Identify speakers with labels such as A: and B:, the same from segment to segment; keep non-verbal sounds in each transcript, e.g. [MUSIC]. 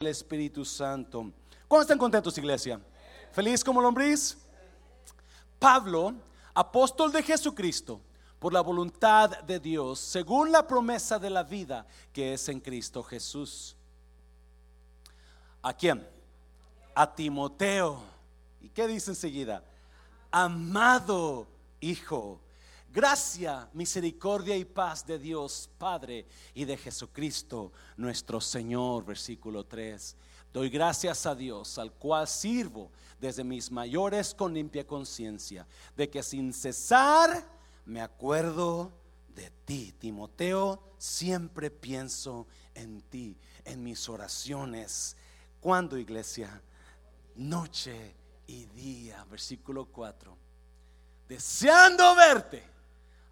A: el Espíritu Santo. ¿Cuándo están contentos, iglesia? ¿Feliz como lombriz? Pablo, apóstol de Jesucristo, por la voluntad de Dios, según la promesa de la vida que es en Cristo Jesús. ¿A quién? A Timoteo. ¿Y qué dice enseguida? Amado Hijo Gracia, misericordia y paz de Dios Padre y de Jesucristo nuestro Señor. Versículo 3. Doy gracias a Dios, al cual sirvo desde mis mayores con limpia conciencia, de que sin cesar me acuerdo de ti. Timoteo, siempre pienso en ti, en mis oraciones. ¿Cuándo, iglesia? Noche y día. Versículo 4. Deseando verte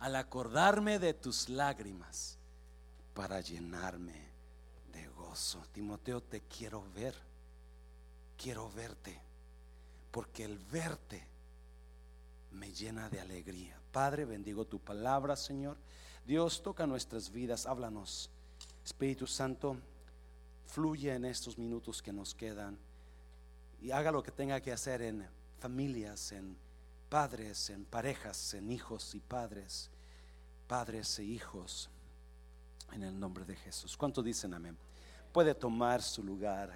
A: al acordarme de tus lágrimas para llenarme de gozo. Timoteo, te quiero ver, quiero verte, porque el verte me llena de alegría. Padre, bendigo tu palabra, Señor. Dios, toca nuestras vidas, háblanos. Espíritu Santo, fluye en estos minutos que nos quedan y haga lo que tenga que hacer en familias, en padres, en parejas, en hijos y padres, padres e hijos, en el nombre de Jesús. ¿Cuánto dicen amén? Puede tomar su lugar.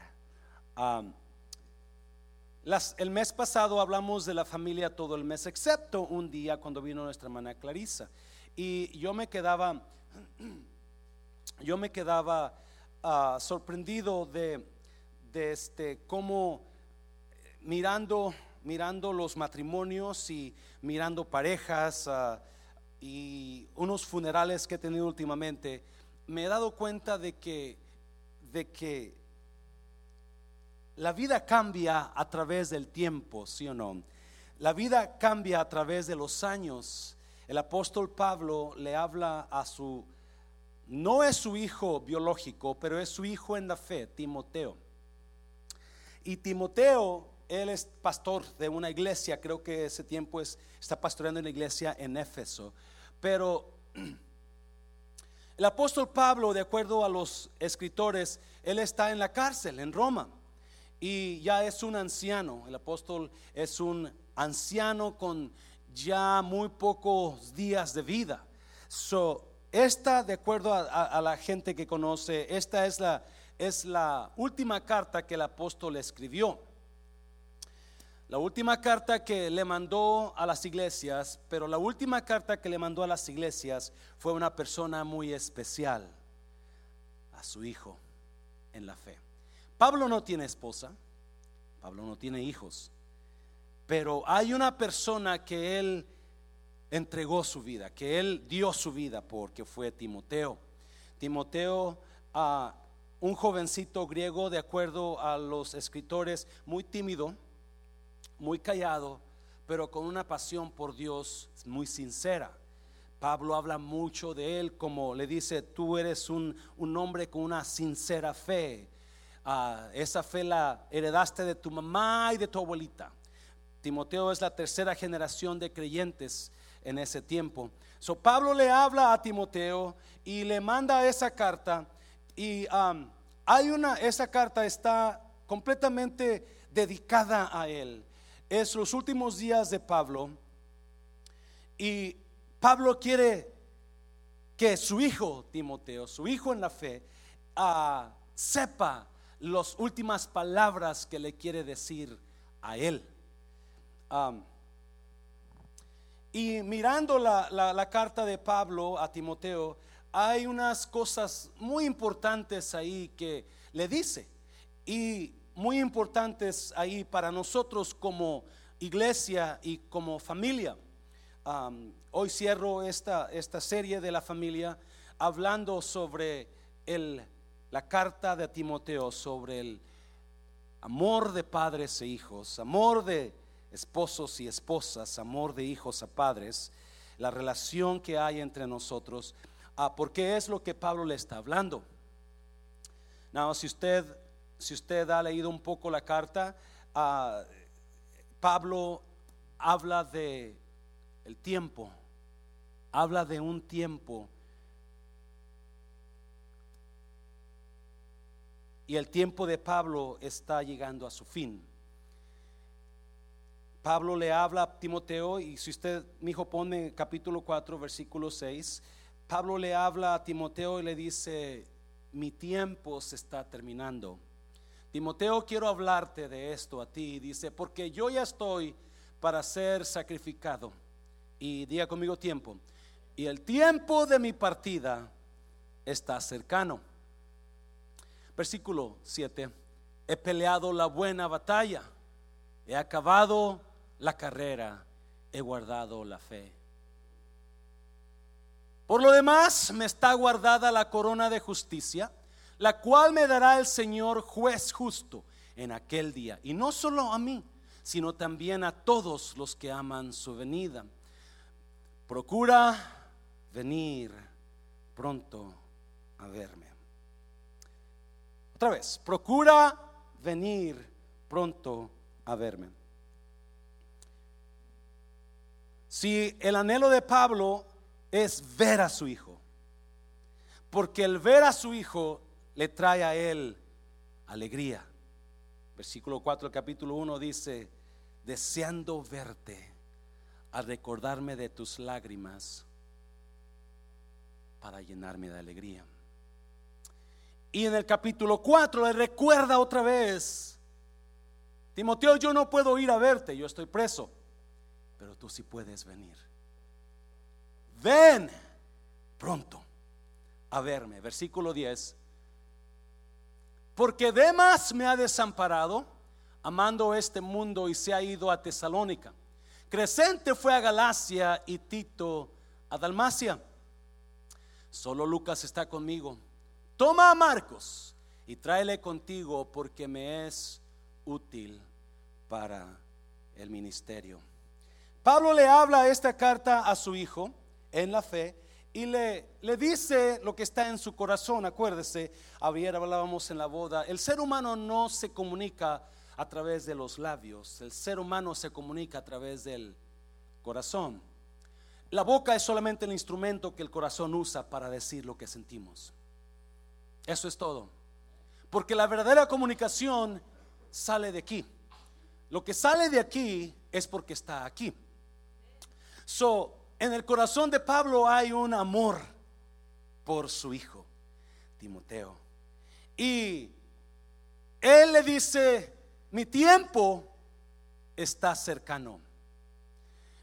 A: el mes pasado hablamos de la familia todo el mes, excepto un día cuando vino nuestra hermana Clarisa. Y yo me quedaba, [CLEARS THROAT] yo me quedaba ah, sorprendido de, de este, cómo mirando mirando los matrimonios y mirando parejas ah, y unos funerales que he tenido últimamente, me he dado cuenta de que, de que la vida cambia a través del tiempo, ¿sí o no? La vida cambia a través de los años. El apóstol Pablo le habla a su, no es su hijo biológico, pero es su hijo en la fe, Timoteo. Y Timoteo él es pastor de una iglesia, creo que ese tiempo es, está pastoreando una iglesia en Éfeso. Pero [CLEARS THROAT] el apóstol Pablo, de acuerdo a los escritores, él está en la cárcel en Roma y ya es un anciano. El apóstol es un anciano con ya muy pocos días de vida. So, esta, de acuerdo a, la gente que conoce, esta es la, es la última carta que el apóstol escribió. La última carta que le mandó a las iglesias, pero la última carta que le mandó a las iglesias fue una persona muy especial, a su hijo en la fe. Pablo no tiene esposa, Pablo no tiene hijos, pero hay una persona que él entregó su vida, que él dio su vida porque fue Timoteo. Timoteo, a un jovencito griego, de acuerdo a los escritores, muy tímido, muy callado, pero con una pasión por Dios muy sincera. Pablo habla mucho de él como le dice, tú eres un, hombre con una sincera fe. Ah, esa fe la heredaste de tu mamá y de tu abuelita. Timoteo es la tercera generación de creyentes en ese tiempo. So, Pablo le habla a Timoteo y le manda esa carta y hay una, esa carta está completamente dedicada a él es los últimos días de Pablo y Pablo quiere que su hijo Timoteo, su hijo en la fe, ah, sepa las últimas palabras que le quiere decir a él. y mirando la, la, carta de Pablo a Timoteo, hay unas cosas muy importantes ahí que le dice. Y muy importantes ahí para nosotros como iglesia y como familia. hoy cierro esta, esta serie de la familia hablando sobre el, la carta de Timoteo, sobre el amor de padres e hijos, amor de esposos y esposas, amor de hijos a padres, la relación que hay entre nosotros, ah, porque es lo que Pablo le está hablando. Now, si usted si usted ha leído un poco la carta, ah, Pablo habla de el tiempo, habla de un tiempo y el tiempo de Pablo está llegando a su fin. Pablo le habla a Timoteo y si usted, mi hijo, pone capítulo 4, versículo 6, Pablo le habla a Timoteo y le dice, mi tiempo se está terminando. Timoteo, quiero hablarte de esto a ti. Dice, porque yo ya estoy para ser sacrificado. Y diga conmigo tiempo. Y el tiempo de mi partida está cercano. Versículo 7. He peleado la buena batalla. He acabado la carrera. He guardado la fe. Por lo demás, me está guardada la corona de justicia, la cual me dará el Señor juez justo en aquel día. Y no solo a mí, sino también a todos los que aman su venida. Procura venir pronto a verme. Otra vez, procura venir pronto a verme. Si el anhelo de Pablo es ver a su hijo. Porque el ver a su hijo le trae a él alegría. Versículo 4 del capítulo 1 dice, deseando verte, al recordarme de tus lágrimas, para llenarme de alegría. Y en el capítulo 4 le recuerda otra vez, Timoteo, yo no puedo ir a verte, yo estoy preso, pero tú sí puedes venir ven pronto a verme. Versículo 10. Porque Demas me ha desamparado, amando este mundo y se ha ido a Tesalónica. Crescente fue a Galacia y Tito a Dalmacia. Solo Lucas está conmigo. Toma a Marcos y tráele contigo porque me es útil para el ministerio. Pablo le habla esta carta a su hijo en la fe y le, le dice lo que está en su corazón. Acuérdese, ayer hablábamos en la boda, el ser humano no se comunica a través de los labios, el ser humano se comunica a través del corazón. La boca es solamente el instrumento que el corazón usa para decir lo que sentimos. Eso es todo. Porque la verdadera comunicación sale de aquí. Lo que sale de aquí es porque está aquí. So, en el corazón de Pablo hay un amor por su hijo, Timoteo. Y él le dice, mi tiempo está cercano.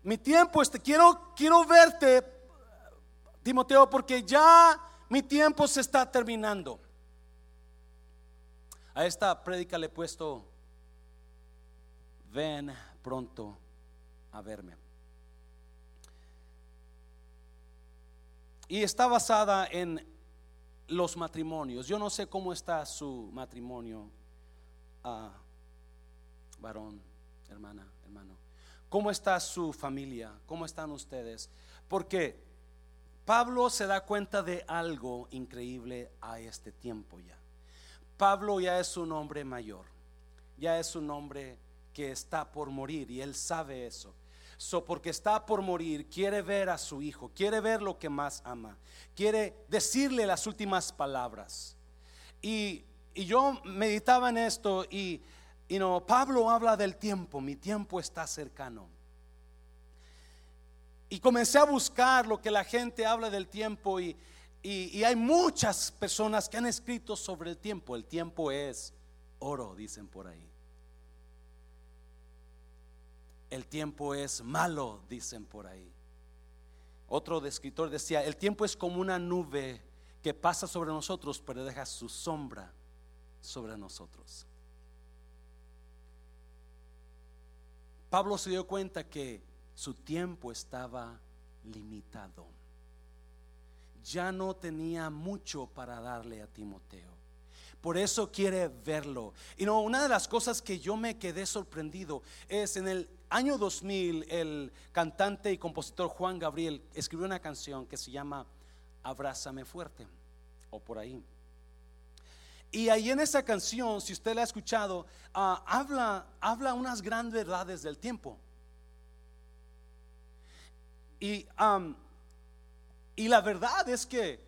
A: Mi tiempo, este, quiero, quiero verte, Timoteo, porque ya mi tiempo se está terminando. A esta prédica le he puesto, ven pronto a verme. Y está basada en los matrimonios. Yo no sé cómo está su matrimonio, ah, varón, hermana, hermano. ¿Cómo está su familia? ¿Cómo están ustedes? Porque Pablo se da cuenta de algo increíble a este tiempo ya. Pablo ya es un hombre mayor, ya es un hombre que está por morir y él sabe eso. So, porque está por morir, quiere ver a su hijo, quiere ver lo que más ama, quiere decirle las últimas palabras. Y, yo meditaba en esto y, y no, Pablo habla del tiempo, mi tiempo está cercano. Y comencé a buscar lo que la gente habla del tiempo y, y, hay muchas personas que han escrito sobre el tiempo. El tiempo es oro, dicen por ahí. El tiempo es malo, dicen por ahí. Otro escritor decía, el tiempo es como una nube que pasa sobre nosotros, pero deja su sombra sobre nosotros. Pablo se dio cuenta que su tiempo estaba limitado. Ya no tenía mucho para darle a Timoteo. Por eso quiere verlo. Y no, una de las cosas que yo me quedé sorprendido es en el año 2000 el cantante y compositor Juan Gabriel escribió una canción que se llama Abrázame fuerte o por ahí. Y ahí en esa canción, si usted la ha escuchado, ah, habla, habla unas grandes verdades del tiempo. Y, y la verdad es que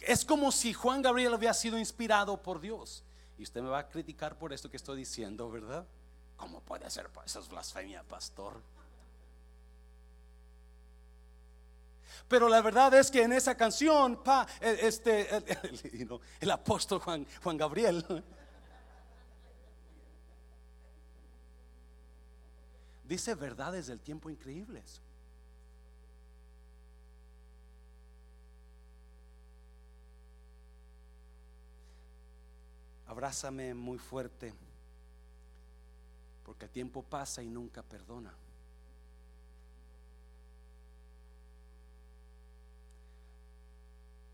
A: Es como si Juan Gabriel había sido inspirado por Dios. Y usted me va a criticar por esto que estoy diciendo, ¿verdad? ¿Cómo puede ser? Eso es blasfemia, pastor. Pero la verdad es que en esa canción, pa, e, este, el, el [LAUGHS] apóstol Juan, Juan Gabriel [LAUGHS] dice verdades del tiempo increíbles. Abrázame muy fuerte, porque el tiempo pasa y nunca perdona.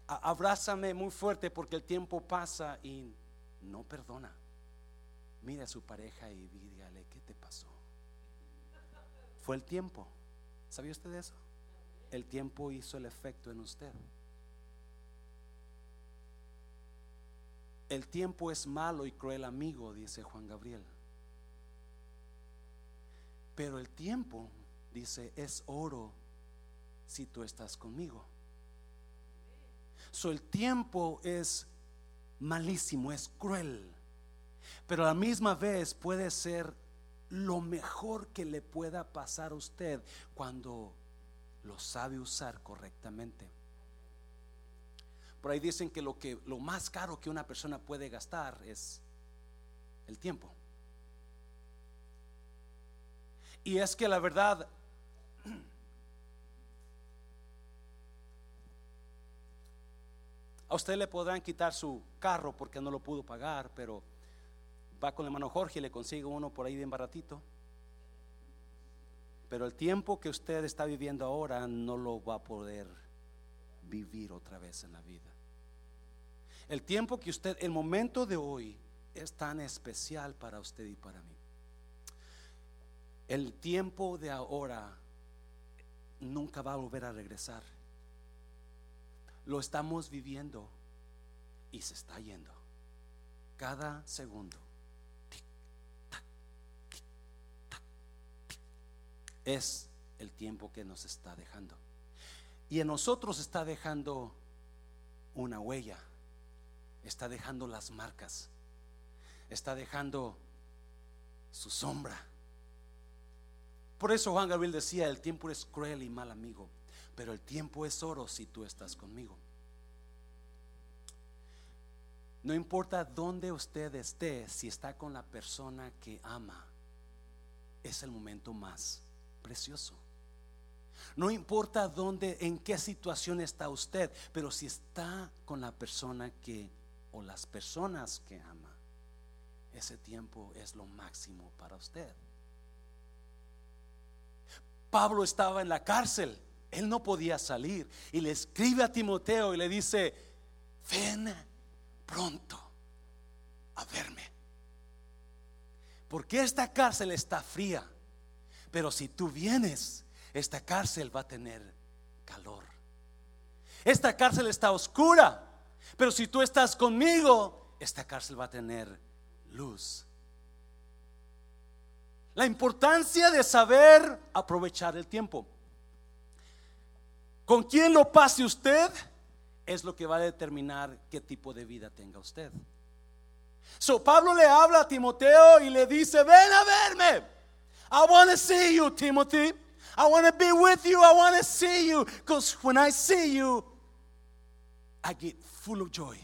A: Abrázame muy fuerte porque el tiempo pasa y no perdona. Mira a su pareja y dígale, ¿qué te pasó? Fue el tiempo. ¿Sabía usted eso? El tiempo hizo el efecto en usted. El tiempo es malo y cruel amigo, dice Juan Gabriel. Pero el tiempo, dice, es oro si tú estás conmigo. So, el tiempo es malísimo, es cruel, pero a la misma vez puede ser lo mejor que le pueda pasar a usted cuando lo sabe usar correctamente. Por ahí dicen que lo que lo más caro que una persona puede gastar es el tiempo. Y es que la verdad A usted le podrán quitar su carro porque no lo pudo pagar, pero va con el hermano Jorge y le consigue uno por ahí bien baratito. Pero el tiempo que usted está viviendo ahora no lo va a poder vivir otra vez en la vida. El tiempo que usted, el momento de hoy es tan especial para usted y para mí. El tiempo de ahora nunca va a volver a regresar lo estamos viviendo y se está yendo. Cada segundo. es el tiempo que nos está dejando. Y en nosotros está dejando una huella. Está dejando las marcas. Está dejando su sombra. Por eso Juan Gabriel decía, el tiempo es cruel y mal amigo pero el tiempo es oro si tú estás conmigo. No importa dónde usted esté, si está con la persona que ama, es el momento más precioso. No importa dónde, en qué situación está usted, pero si está con la persona que o las personas que ama, ese tiempo es lo máximo para usted. Pablo estaba en la cárcel él no podía salir y le escribe a Timoteo y le dice, ven pronto a verme. Porque esta cárcel está fría, pero si tú vienes, esta cárcel va a tener calor. Esta cárcel está oscura, pero si tú estás conmigo, esta cárcel va a tener luz. La importancia de saber aprovechar el tiempo. Con quién lo pase usted es lo que va a determinar qué tipo de vida tenga usted. So Pablo le habla a Timoteo y le dice, ven a verme. I want to see you, Timothy. I want to be with you. I want to see you. Because when I see you, I get full of joy.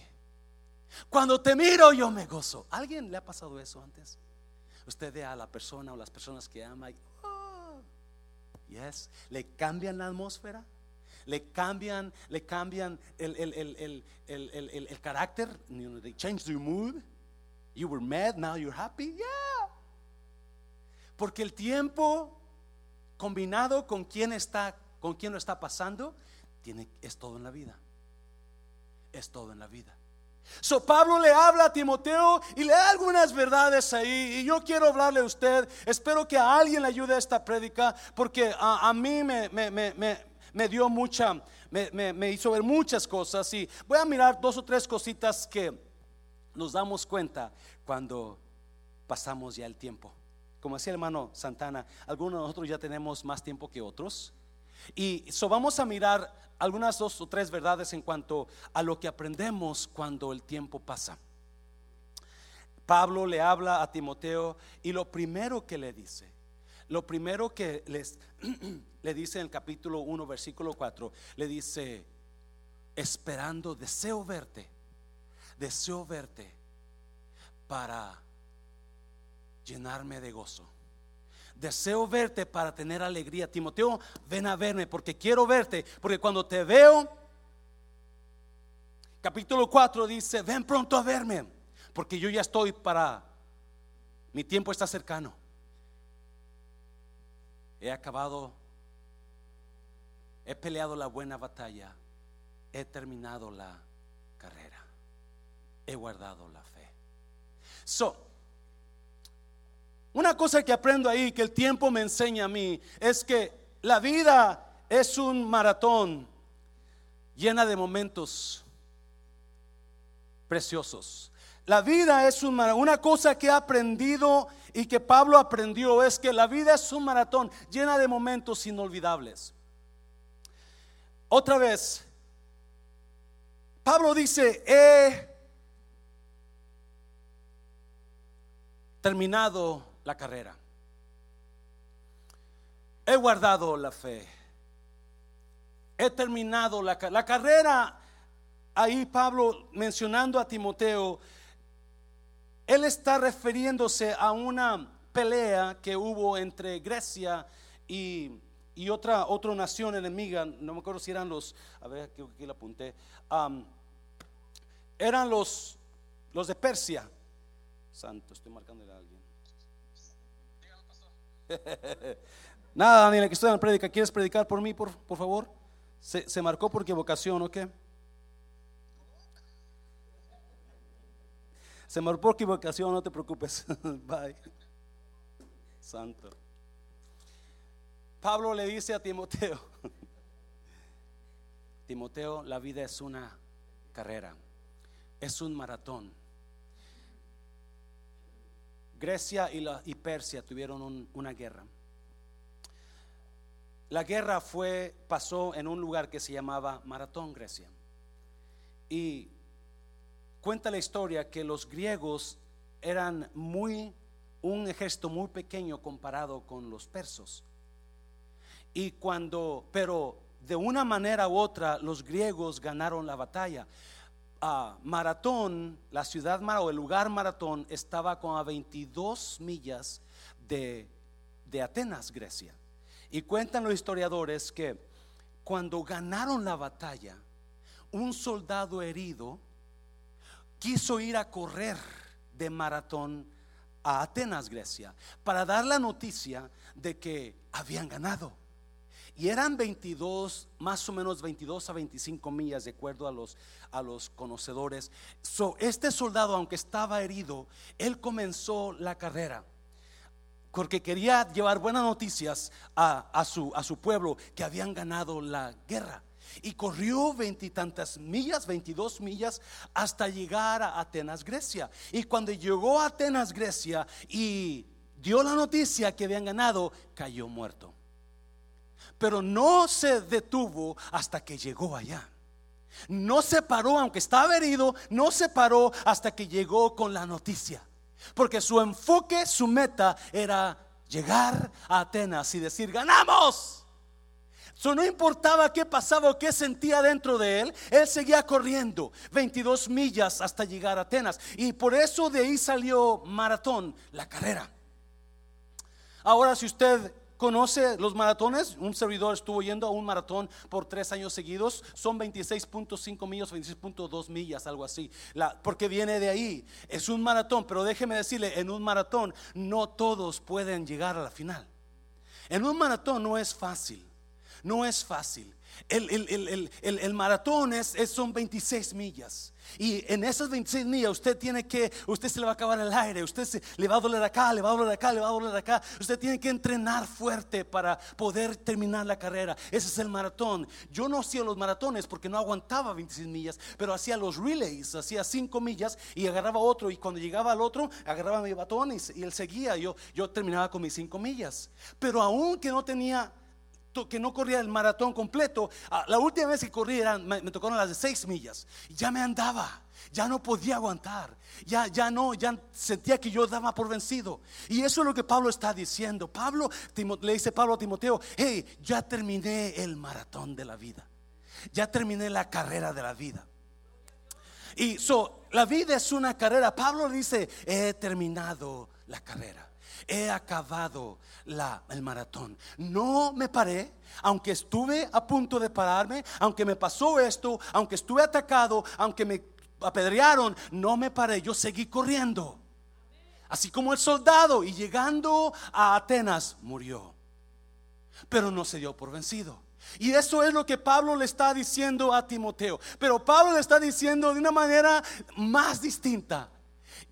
A: Cuando te miro, yo me gozo. ¿Alguien le ha pasado eso antes? Usted ve a la persona o las personas que ama y, oh, yes, le cambian la atmósfera le cambian, le cambian el, el, el, el carácter. You know, they change your mood. You were mad, now you're happy. Yeah. Porque el tiempo combinado con quien está, con quien lo está pasando, tiene, es todo en la vida. Es todo en la vida. So Pablo le habla a Timoteo y le da algunas verdades ahí. Y yo quiero hablarle a usted. Espero que a alguien le ayude a esta prédica. Porque a, a mí me, me, me, me dio mucha, me, hizo ver muchas cosas y voy a mirar dos o tres cositas que nos damos cuenta cuando pasamos ya el tiempo. Como decía el hermano Santana, algunos de nosotros ya tenemos más tiempo que otros, Y so vamos a mirar algunas dos o tres verdades en cuanto a lo que aprendemos cuando el tiempo pasa. Pablo le habla a Timoteo y lo primero que le dice, lo primero que les, [CLEARS THROAT] le dice en el capítulo 1, versículo 4, le dice, esperando, deseo verte, deseo verte para llenarme de gozo. Deseo verte para tener alegría. Timoteo, ven a verme porque quiero verte. Porque cuando te veo, capítulo 4 dice, ven pronto a verme. Porque yo ya estoy para, mi tiempo está cercano. He acabado, he peleado la buena batalla, he terminado la carrera, he guardado la fe. So, una cosa que aprendo ahí, que el tiempo me enseña a mí, es que la vida es un maratón llena de momentos preciosos. La vida es un maratón. Una cosa que he aprendido y que Pablo aprendió es que la vida es un maratón llena de momentos inolvidables. Otra vez, Pablo dice, he terminado la carrera. He guardado la fe. He terminado la, la carrera. Ahí Pablo mencionando a Timoteo, él está refiriéndose a una pelea que hubo entre Grecia y, y otra, otra nación enemiga, no me acuerdo si eran los, a ver, aquí, aquí la apunté, eran los, los de Persia. Santo, estoy marcando a alguien. [LAUGHS] Nada, Daniel, que estoy en la prédica. ¿Quieres predicar por mí, por, por favor? ¿Se, ¿Se, marcó por equivocación o qué? Se marcó por equivocación, no te preocupes. [LAUGHS] Bye. Santo. Pablo le dice a Timoteo, [LAUGHS] Timoteo, la vida es una carrera, es un maratón. Grecia y, la, y Persia tuvieron una guerra. La guerra fue, pasó en un lugar que se llamaba Maratón, Grecia. Y cuenta la historia que los griegos eran muy, un ejército muy pequeño comparado con los persos. Y cuando, pero de una manera u otra, los griegos ganaron la batalla. Maratón, la ciudad o el lugar Maratón estaba con a 22 millas de, de Atenas, Grecia. Y cuentan los historiadores que cuando ganaron la batalla, un soldado herido quiso ir a correr de Maratón a Atenas, Grecia, para dar la noticia de que habían ganado. Y eran 22, más o menos 22 a 25 millas, de acuerdo a los, a los conocedores. So, este soldado, aunque estaba herido, él comenzó la carrera. Porque quería llevar buenas noticias a, a, su, a su pueblo que habían ganado la guerra. Y corrió veintitantas millas, 22 millas, hasta llegar a Atenas, Grecia. Y cuando llegó a Atenas, Grecia, y dio la noticia que habían ganado, cayó muerto pero no se detuvo hasta que llegó allá. No se paró, aunque estaba herido, no se paró hasta que llegó con la noticia. Porque su enfoque, su meta era llegar a Atenas y decir, ganamos. Eso no importaba qué pasaba o qué sentía dentro de él, él seguía corriendo 22 millas hasta llegar a Atenas. Y por eso de ahí salió maratón, la carrera. Ahora si usted ¿Conoce los maratones? Un servidor estuvo yendo a un maratón por tres años seguidos. Son 26.5 millas, 26.2 millas, algo así. porque viene de ahí. Es un maratón, pero déjeme decirle, en un maratón no todos pueden llegar a la final. En un maratón no es fácil. No es fácil. El, maratón es, son 26 millas. Y en esas 26 millas usted tiene que, usted se le va a acabar el aire, usted se, le va a doler acá, le va a doler acá, le va a doler acá. Usted tiene que entrenar fuerte para poder terminar la carrera. Ese es el maratón. Yo no hacía los maratones porque no aguantaba 26 millas, pero hacía los relays, hacía 5 millas y agarraba otro. Y cuando llegaba al otro, agarraba mi batón y, y él seguía. Yo, yo terminaba con mis 5 millas. Pero aún que no tenía que no corría el maratón completo. Ah, la última vez que corrí me, tocaron las de seis millas. Ya me andaba, ya no podía aguantar, ya, ya no, ya sentía que yo daba por vencido. Y eso es lo que Pablo está diciendo. Pablo le dice Pablo a Timoteo, hey, ya terminé el maratón de la vida, ya terminé la carrera de la vida. Y so, la vida es una carrera. Pablo dice, he terminado la carrera he acabado la, el maratón. No me paré, aunque estuve a punto de pararme, aunque me pasó esto, aunque estuve atacado, aunque me apedrearon, no me paré, yo seguí corriendo. Así como el soldado y llegando a Atenas murió. Pero no se dio por vencido. Y eso es lo que Pablo le está diciendo a Timoteo. Pero Pablo le está diciendo de una manera más distinta.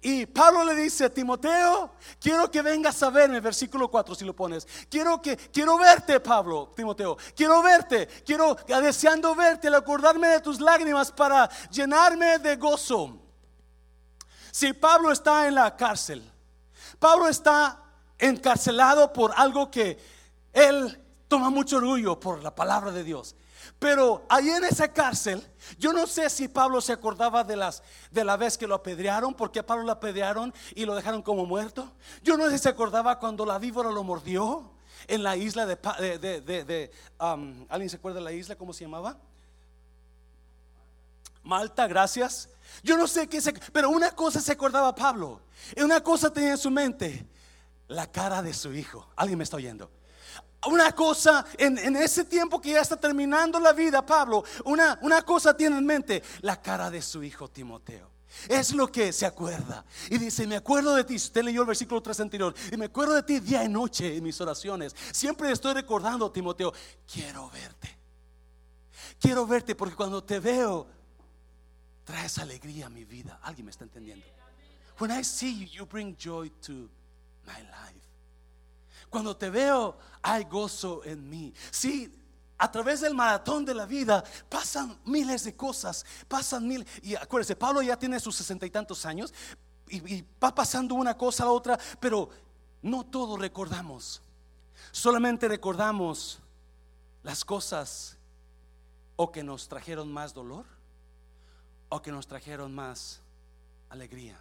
A: Y Pablo le dice a Timoteo, quiero que vengas a verme, versículo 4 si lo pones. Quiero que quiero verte, Pablo, Timoteo. Quiero verte, quiero deseando verte, al acordarme de tus lágrimas para llenarme de gozo. Si Pablo está en la cárcel, Pablo está encarcelado por algo que él toma mucho orgullo por la palabra de Dios. Pero ahí en esa cárcel, yo no sé si Pablo se acordaba de, las, de la vez que lo apedrearon, porque a Pablo lo apedrearon y lo dejaron como muerto. Yo no sé si se acordaba cuando la víbora lo mordió en la isla de... ¿Alguien se acuerda de la isla? ¿Cómo se llamaba? Malta, gracias. Yo no sé qué se... Pero una cosa se acordaba Pablo. Y una cosa tenía en su mente. La cara de su hijo. ¿Alguien me está oyendo? Una cosa en, ese tiempo que ya está terminando la vida, Pablo, una, cosa tiene en mente, la cara de su hijo Timoteo. Es lo que se acuerda. Y dice, me acuerdo de ti. Usted leyó el versículo 3 anterior. Y me acuerdo de ti día y noche en mis oraciones. Siempre estoy recordando, Timoteo, quiero verte. Quiero verte porque cuando te veo, traes alegría a mi vida. ¿Alguien me está entendiendo? When I see you, you bring joy to my life. Cuando te veo, hay gozo en mí. Sí, a través del maratón de la vida pasan miles de cosas, pasan mil. Y acuérdese, Pablo ya tiene sus sesenta y tantos años y, va pasando una cosa a otra, pero no todo recordamos. Solamente recordamos las cosas o que nos trajeron más dolor o que nos trajeron más alegría.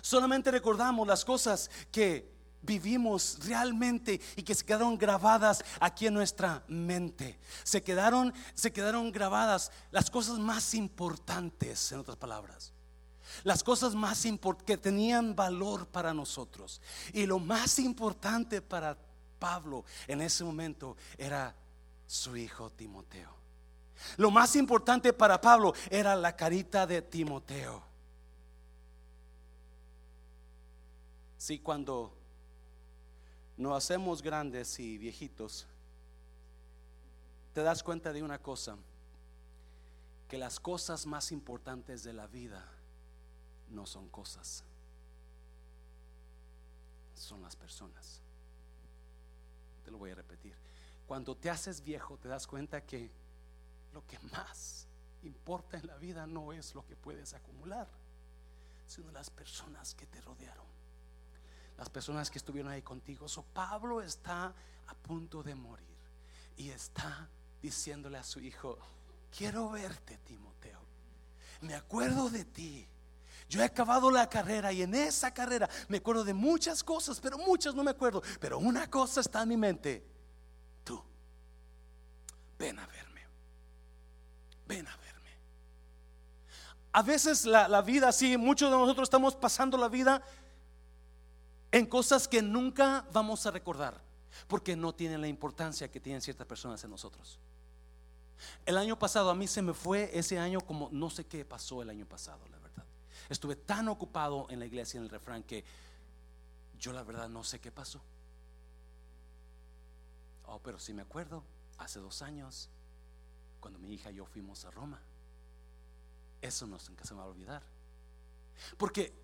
A: Solamente recordamos las cosas que vivimos realmente y que se quedaron grabadas aquí en nuestra mente. Se quedaron, se quedaron grabadas las cosas más importantes, en otras palabras. Las cosas más que tenían valor para nosotros. Y lo más importante para Pablo en ese momento era su hijo Timoteo. Lo más importante para Pablo era la carita de Timoteo. Sí, cuando nos hacemos grandes y viejitos, te das cuenta de una cosa, que las cosas más importantes de la vida no son cosas, son las personas. Te lo voy a repetir. Cuando te haces viejo, te das cuenta que lo que más importa en la vida no es lo que puedes acumular, sino las personas que te rodearon las personas que estuvieron ahí contigo. So, Pablo está a punto de morir y está diciéndole a su hijo, quiero verte, Timoteo. Me acuerdo de ti. Yo he acabado la carrera y en esa carrera me acuerdo de muchas cosas, pero muchas no me acuerdo. Pero una cosa está en mi mente. Tú, ven a verme. Ven a verme. A veces la, la vida, sí, muchos de nosotros estamos pasando la vida en cosas que nunca vamos a recordar, porque no tienen la importancia que tienen ciertas personas en nosotros. El año pasado a mí se me fue ese año como no sé qué pasó el año pasado, la verdad. Estuve tan ocupado en la iglesia en el refrán que yo la verdad no sé qué pasó. Oh, pero sí me acuerdo, hace dos años, cuando mi hija y yo fuimos a Roma. Eso no se me va a olvidar. Porque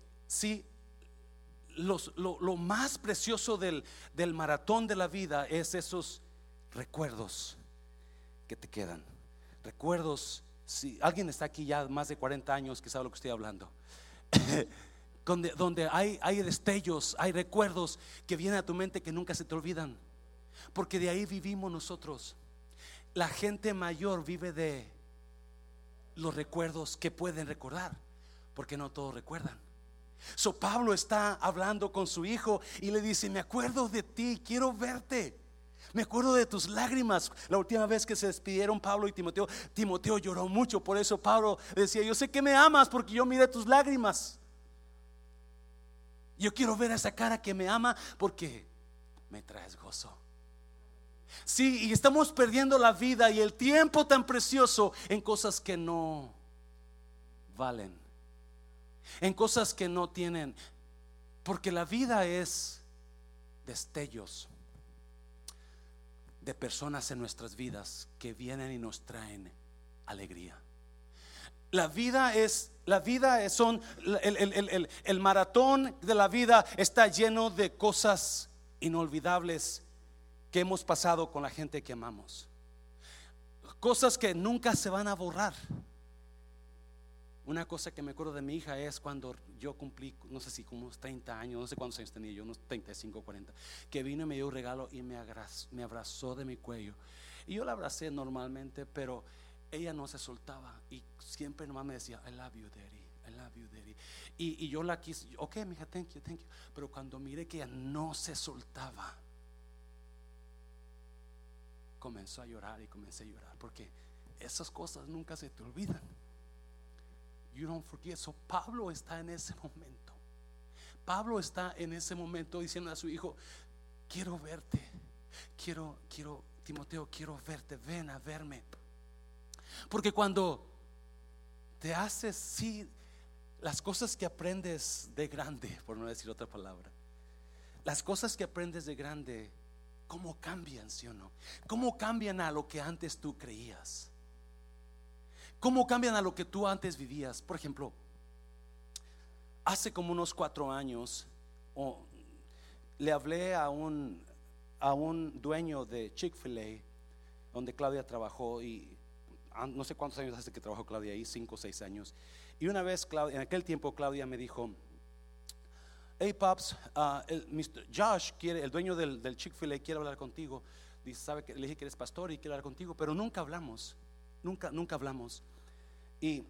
A: si lo, más precioso del, del maratón de la vida es esos recuerdos que te quedan. Recuerdos, si alguien está aquí ya más de 40 años que sabe lo que estoy hablando. [COUGHS] donde, donde hay, hay destellos, hay recuerdos que vienen a tu mente que nunca se te olvidan. Porque de ahí vivimos nosotros. La gente mayor vive de los recuerdos que pueden recordar, porque no todos recuerdan. So Pablo está hablando con su hijo y le dice, me acuerdo de ti, quiero verte. Me acuerdo de tus lágrimas. La última vez que se despidieron Pablo y Timoteo, Timoteo lloró mucho. Por eso Pablo decía, yo sé que me amas porque yo miré tus lágrimas. Yo quiero ver esa cara que me ama porque me traes gozo. Sí, y estamos perdiendo la vida y el tiempo tan precioso en cosas que no valen. En cosas que no tienen. Porque la vida es destellos de personas en nuestras vidas que vienen y nos traen alegría. La vida es, la vida es, son, el, el maratón de la vida está lleno de cosas inolvidables que hemos pasado con la gente que amamos. Cosas que nunca se van a borrar. Una cosa que me acuerdo de mi hija es cuando yo cumplí, no sé si como unos 30 años, no sé cuántos años tenía yo, unos 35, 40, que vino y me dio un regalo y me abrazó, me abrazó de mi cuello. Y yo la abracé normalmente, pero ella no se soltaba y siempre nomás me decía, I love you, daddy, I love you, daddy. Y, y yo la quise, ok, mija, thank you, thank you. Pero cuando miré que ella no se soltaba, comenzó a llorar y comencé a llorar porque esas cosas nunca se te olvidan. You don't forget. So Pablo está en ese momento. Pablo está en ese momento diciendo a su hijo, quiero verte. Quiero, quiero, Timoteo, quiero verte. Ven a verme. Porque cuando te haces, sí, las cosas que aprendes de grande, por no decir otra palabra, las cosas que aprendes de grande, ¿cómo cambian, sí o no? ¿Cómo cambian a lo que antes tú creías? ¿Cómo cambian a lo que tú antes vivías? Por ejemplo, hace como unos cuatro años le hablé a un, a un dueño de Chick-fil-A, donde Claudia trabajó y no sé cuántos años hace que trabajó Claudia ahí, cinco o seis años. Y una vez, en aquel tiempo, Claudia me dijo, hey Pops, uh, el, Mr. Josh, quiere, el dueño del, del Chick-fil-A, quiere hablar contigo. Dice, sabe que le dije que eres pastor y quiere hablar contigo, pero nunca hablamos. Nunca, nunca hablamos. Y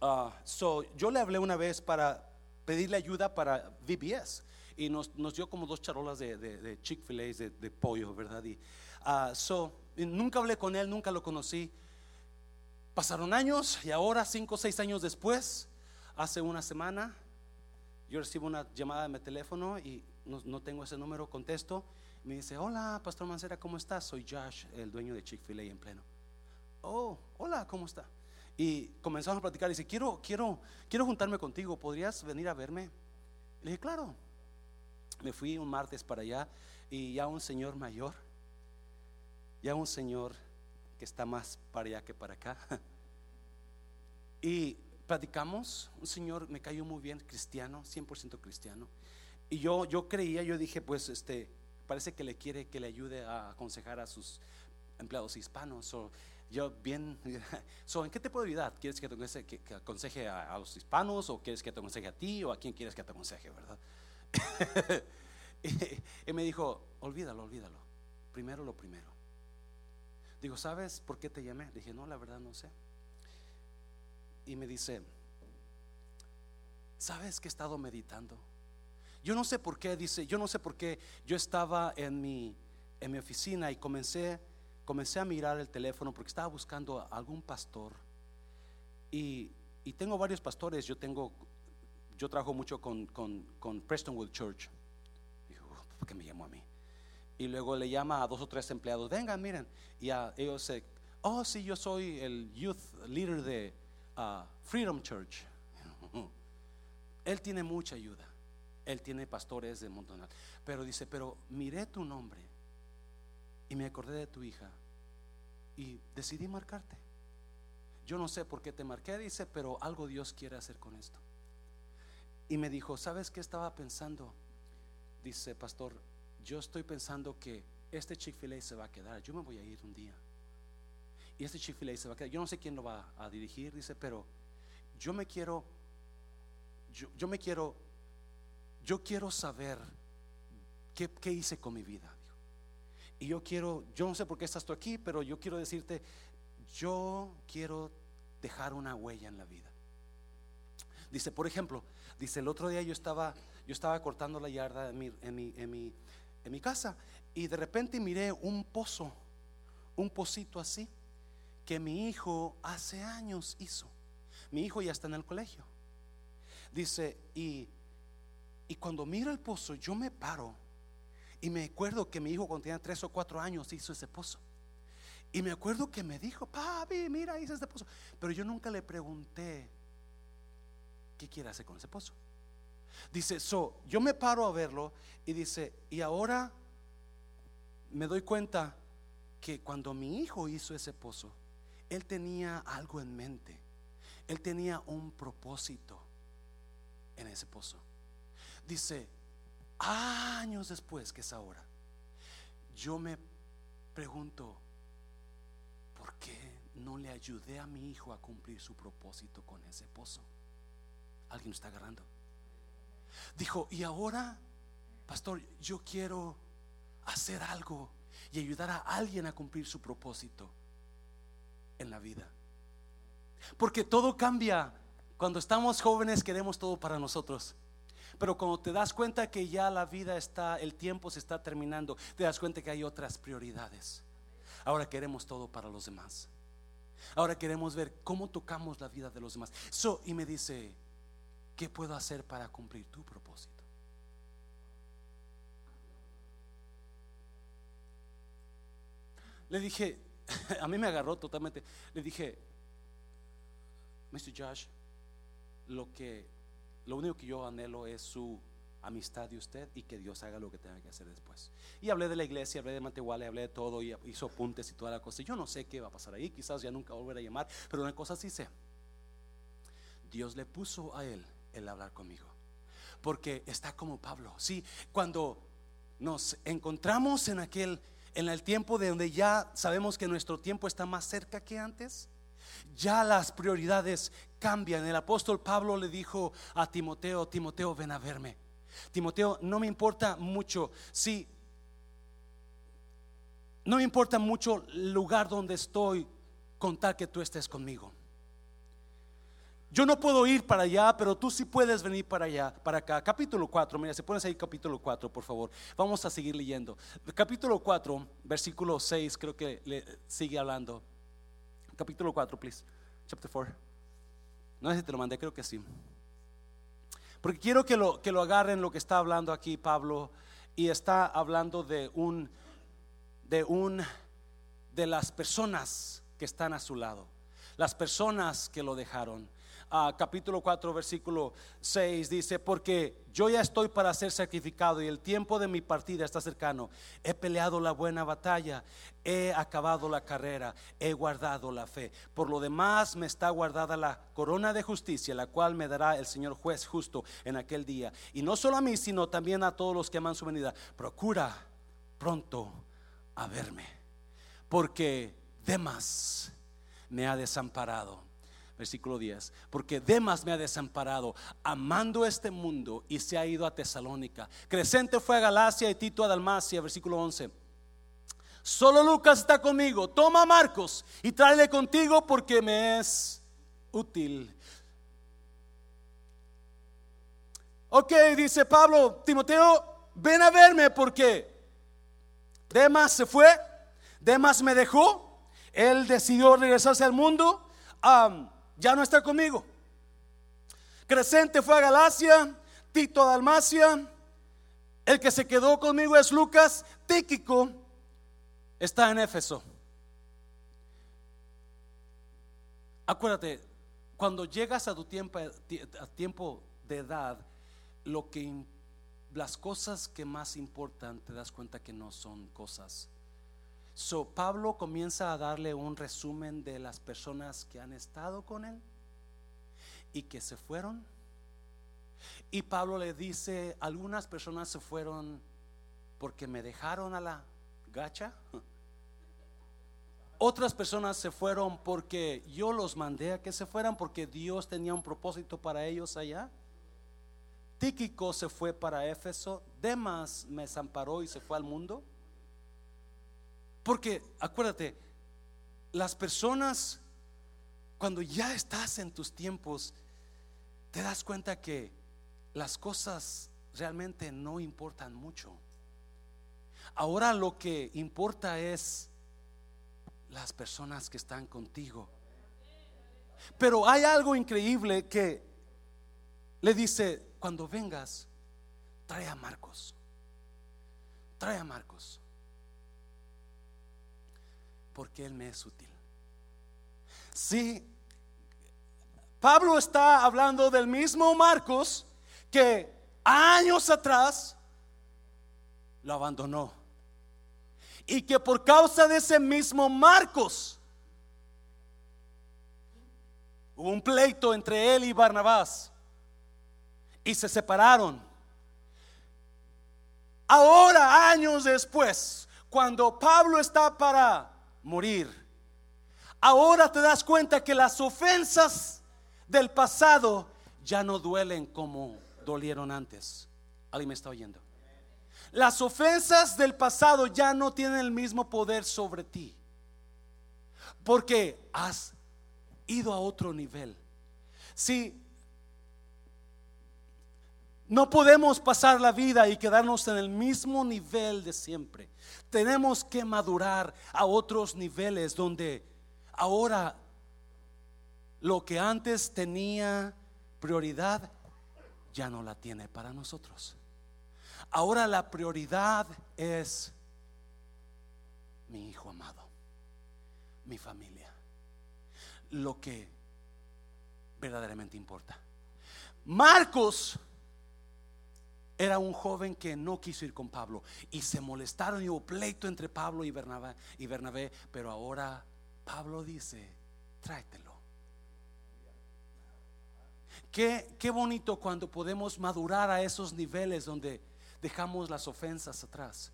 A: uh, so, yo le hablé una vez para pedirle ayuda para VBS. Y nos, nos dio como dos charolas de, de, Chick-fil-A, de, pollo, ¿verdad? Y, uh, so, nunca hablé con él, nunca lo conocí. Pasaron años y ahora, cinco o seis años después, hace una semana, yo recibo una llamada de mi teléfono y no, no tengo ese número, contesto. Me dice, hola, Pastor Mancera, ¿cómo estás? Soy Josh, el dueño de Chick-fil-A en pleno oh, hola, ¿cómo está? Y comenzamos a platicar y dice, quiero, quiero, quiero juntarme contigo, ¿podrías venir a verme? Le dije, claro. Me fui un martes para allá y ya un señor mayor, ya un señor que está más para allá que para acá. [LAUGHS] Y platicamos, un señor me cayó muy bien, cristiano, 100% cristiano. Y yo, yo creía, yo dije, pues este, parece que le quiere que le ayude a aconsejar a sus empleados hispanos. O yo bien, [LAUGHS] ¿en qué te puedo ayudar? ¿Quieres que te aconseje, a, los hispanos o quieres que te aconseje a ti o a quién quieres que te aconseje, verdad? [LAUGHS] y, me dijo, olvídalo, olvídalo. Primero lo primero. Digo, ¿sabes por qué te llamé? Dije, no, la verdad no sé. Y me dice, ¿sabes que he estado meditando? Yo no sé por qué, dice, yo no sé por qué yo estaba en mi, en mi oficina y comencé comencé a mirar el teléfono porque estaba buscando a algún pastor y, tengo varios pastores. Yo tengo, yo trabajo mucho con, con, Prestonwood Church. Dijo, ¿por qué me llamó a mí? Y luego le llama a dos o tres empleados, vengan, miren. Y a ellos se, oh, sí, yo soy el youth leader de uh, Freedom Church. [LAUGHS] Él tiene mucha ayuda. Él tiene pastores de Montonal. Pero dice, pero miré tu nombre y me acordé de tu hija y decidí marcarte. Yo no sé por qué te marqué, dice, pero algo Dios quiere hacer con esto. Y me dijo, ¿sabes qué estaba pensando? Dice, pastor, yo estoy pensando que este Chick-fil-A se va a quedar, yo me voy a ir un día. Y este Chick-fil-A se va a quedar, yo no sé quién lo va a dirigir, dice, pero yo me quiero, yo, yo me quiero, yo quiero saber qué, qué hice con mi vida. Y yo quiero, yo no sé por qué estás tú aquí, pero yo quiero decirte, yo quiero dejar una huella en la vida. Dice, por ejemplo, dice, el otro día yo estaba, yo estaba cortando la yarda en mi, en mi, en mi, en mi casa y de repente miré un pozo, un pocito así, que mi hijo hace años hizo. Mi hijo ya está en el colegio. Dice, y, y cuando miro el pozo, yo me paro y me acuerdo que mi hijo cuando tenía tres o cuatro años hizo ese pozo. Y me acuerdo que me dijo, papi, mira, hice este pozo. Pero yo nunca le pregunté, ¿qué quiere hacer con ese pozo? Dice, so, yo me paro a verlo y dice, y ahora me doy cuenta que cuando mi hijo hizo ese pozo, él tenía algo en mente. Él tenía un propósito en ese pozo. Dice, años después que es ahora, yo me pregunto, ¿por qué no le ayudé a mi hijo a cumplir su propósito con ese pozo? ¿Alguien está agarrando? Dijo, y ahora, pastor, yo quiero hacer algo y ayudar a alguien a cumplir su propósito en la vida. Porque todo cambia. Cuando estamos jóvenes queremos todo para nosotros. Pero cuando te das cuenta que ya la vida está, el tiempo se está terminando, te das cuenta que hay otras prioridades. Ahora queremos todo para los demás. Ahora queremos ver cómo tocamos la vida de los demás. Y me dice, ¿qué puedo hacer para cumplir tu propósito? Le dije, [LAUGHS] a mí me agarró totalmente. Le dije, Mr. Josh, lo que lo único que yo anhelo es su amistad de usted y que Dios haga lo que tenga que hacer después. Y hablé de la iglesia, hablé de Matehuala, hablé de todo y hizo apuntes y toda la cosa. Yo no sé qué va a pasar ahí, quizás ya nunca volverá a llamar, pero una cosa sí sé. Dios le puso a él el hablar conmigo. Porque está como Pablo. Sí, cuando nos encontramos en aquel en el tiempo de donde ya sabemos que nuestro tiempo está más cerca que antes, ya las prioridades cambian. El apóstol Pablo le dijo a Timoteo, Timoteo, ven a verme. Timoteo, no me importa mucho si no me importa mucho el lugar donde estoy con tal que tú estés conmigo. Yo no puedo ir para allá, pero tú sí puedes venir para allá, para acá. Capítulo 4, mira, se pones ahí capítulo 4, por favor. Vamos a seguir leyendo. Capítulo 4, versículo 6, creo que le sigue hablando. Capítulo 4, please. Chapter 4. No sé si te lo mandé, creo que sí. Porque quiero que lo, que lo agarren lo que está hablando aquí Pablo. Y está hablando de un, de un, de las personas que están a su lado. Las personas que lo dejaron capítulo 4, versículo 6, dice, porque yo ya estoy para ser sacrificado y el tiempo de mi partida está cercano. He peleado la buena batalla, he acabado la carrera, he guardado la fe. Por lo demás me está guardada la corona de justicia, la cual me dará el Señor juez justo en aquel día. Y no solo a mí, sino también a todos los que aman su venida. Procura pronto a verme, porque Demas me ha desamparado versículo 10, porque Demas me ha desamparado, amando este mundo y se ha ido a Tesalónica. Crescente fue a Galacia y Tito a Dalmacia, versículo 11. Solo Lucas está conmigo, toma a Marcos y tráele contigo porque me es útil. Ok, dice Pablo, Timoteo, ven a verme porque Demas se fue, Demas me dejó, él decidió regresarse al mundo ya no está conmigo. Crescente fue a Galacia, Tito a Dalmacia, el que se quedó conmigo es Lucas, Tíquico está en Éfeso. Acuérdate, cuando llegas a tu tiempo, a tiempo de edad, lo que las cosas que más importan te das cuenta que no son cosas So, Pablo comienza a darle un resumen de las personas que han estado con él y que se fueron. Y Pablo le dice, algunas personas se fueron porque me dejaron a la gacha. Otras personas se fueron porque yo los mandé a que se fueran porque Dios tenía un propósito para ellos allá. Tíquico se fue para Éfeso, Demas me desamparó y se fue al mundo. Porque acuérdate, las personas, cuando ya estás en tus tiempos, te das cuenta que las cosas realmente no importan mucho. Ahora lo que importa es las personas que están contigo. Pero hay algo increíble que le dice, cuando vengas, trae a Marcos. Trae a Marcos. Porque él me es útil. Sí, Pablo está hablando del mismo Marcos que años atrás lo abandonó. Y que por causa de ese mismo Marcos hubo un pleito entre él y Barnabás. Y se separaron. Ahora, años después, cuando Pablo está para morir, ahora te das cuenta que las ofensas del pasado ya no duelen como dolieron antes. ¿Alguien me está oyendo? Las ofensas del pasado ya no tienen el mismo poder sobre ti. Porque has ido a otro nivel. Si no podemos pasar la vida y quedarnos en el mismo nivel de siempre. Tenemos que madurar a otros niveles donde ahora lo que antes tenía prioridad ya no la tiene para nosotros. Ahora la prioridad es mi hijo amado, mi familia, lo que verdaderamente importa. Marcos era un joven que no quiso ir con Pablo y se molestaron y hubo pleito entre Pablo y Bernabé, y Bernabé pero ahora Pablo dice, tráetelo. Qué, qué bonito cuando podemos madurar a esos niveles donde dejamos las ofensas atrás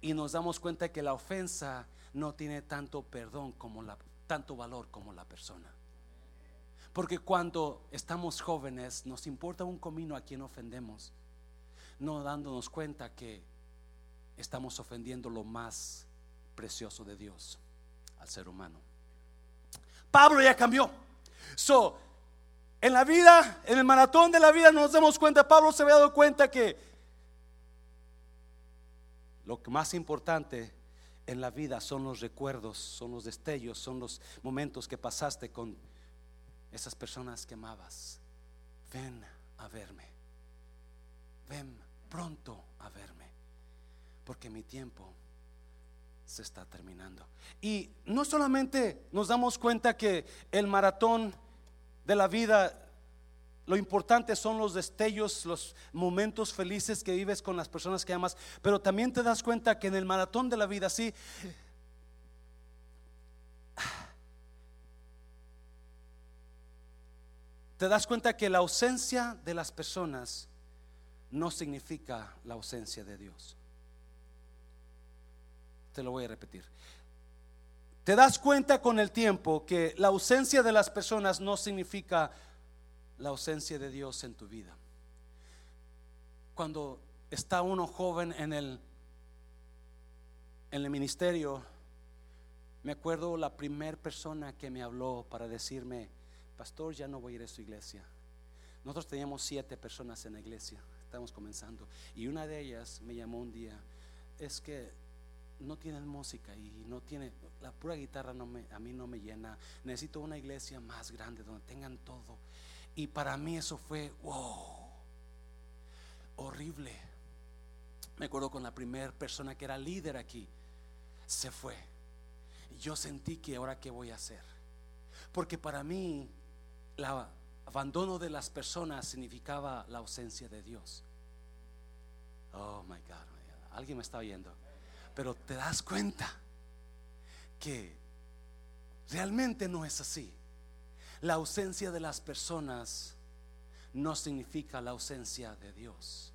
A: y nos damos cuenta que la ofensa no tiene tanto perdón como la, tanto valor como la persona. Porque cuando estamos jóvenes nos importa un comino a quien ofendemos, no dándonos cuenta que estamos ofendiendo lo más precioso de Dios al ser humano. Pablo ya cambió. En la vida, en el maratón de la vida nos damos cuenta, Pablo se había dado cuenta que lo más importante en la vida son los recuerdos, son los destellos, son los momentos que pasaste con esas personas que amabas. Ven a verme. Ven pronto a verme. Porque mi tiempo se está terminando. Y no solamente nos damos cuenta que el maratón de la vida lo importante son los destellos, los momentos felices que vives con las personas que amas, pero también te das cuenta que en el maratón de la vida, sí, te das cuenta que la ausencia de las personas no significa la ausencia de Dios. Te lo voy a repetir. Te das cuenta con el tiempo que la ausencia de las personas no significa la ausencia de Dios en tu vida. Cuando está uno joven en el, en el ministerio, me acuerdo la primera persona que me habló para decirme, pastor, ya no voy a ir a su iglesia. Nosotros teníamos siete personas en la iglesia, estamos comenzando, y una de ellas me llamó un día, es que no tienen música y no tiene la pura guitarra no me, a mí no me llena. Necesito una iglesia más grande donde tengan todo. Y para mí eso fue, wow, horrible. Me acuerdo con la primera persona que era líder aquí, se fue. Yo sentí que ahora qué voy a hacer. Porque para mí el abandono de las personas significaba la ausencia de Dios. Oh my God, alguien me está oyendo. Pero te das cuenta que realmente no es así. La ausencia de las personas no significa la ausencia de Dios.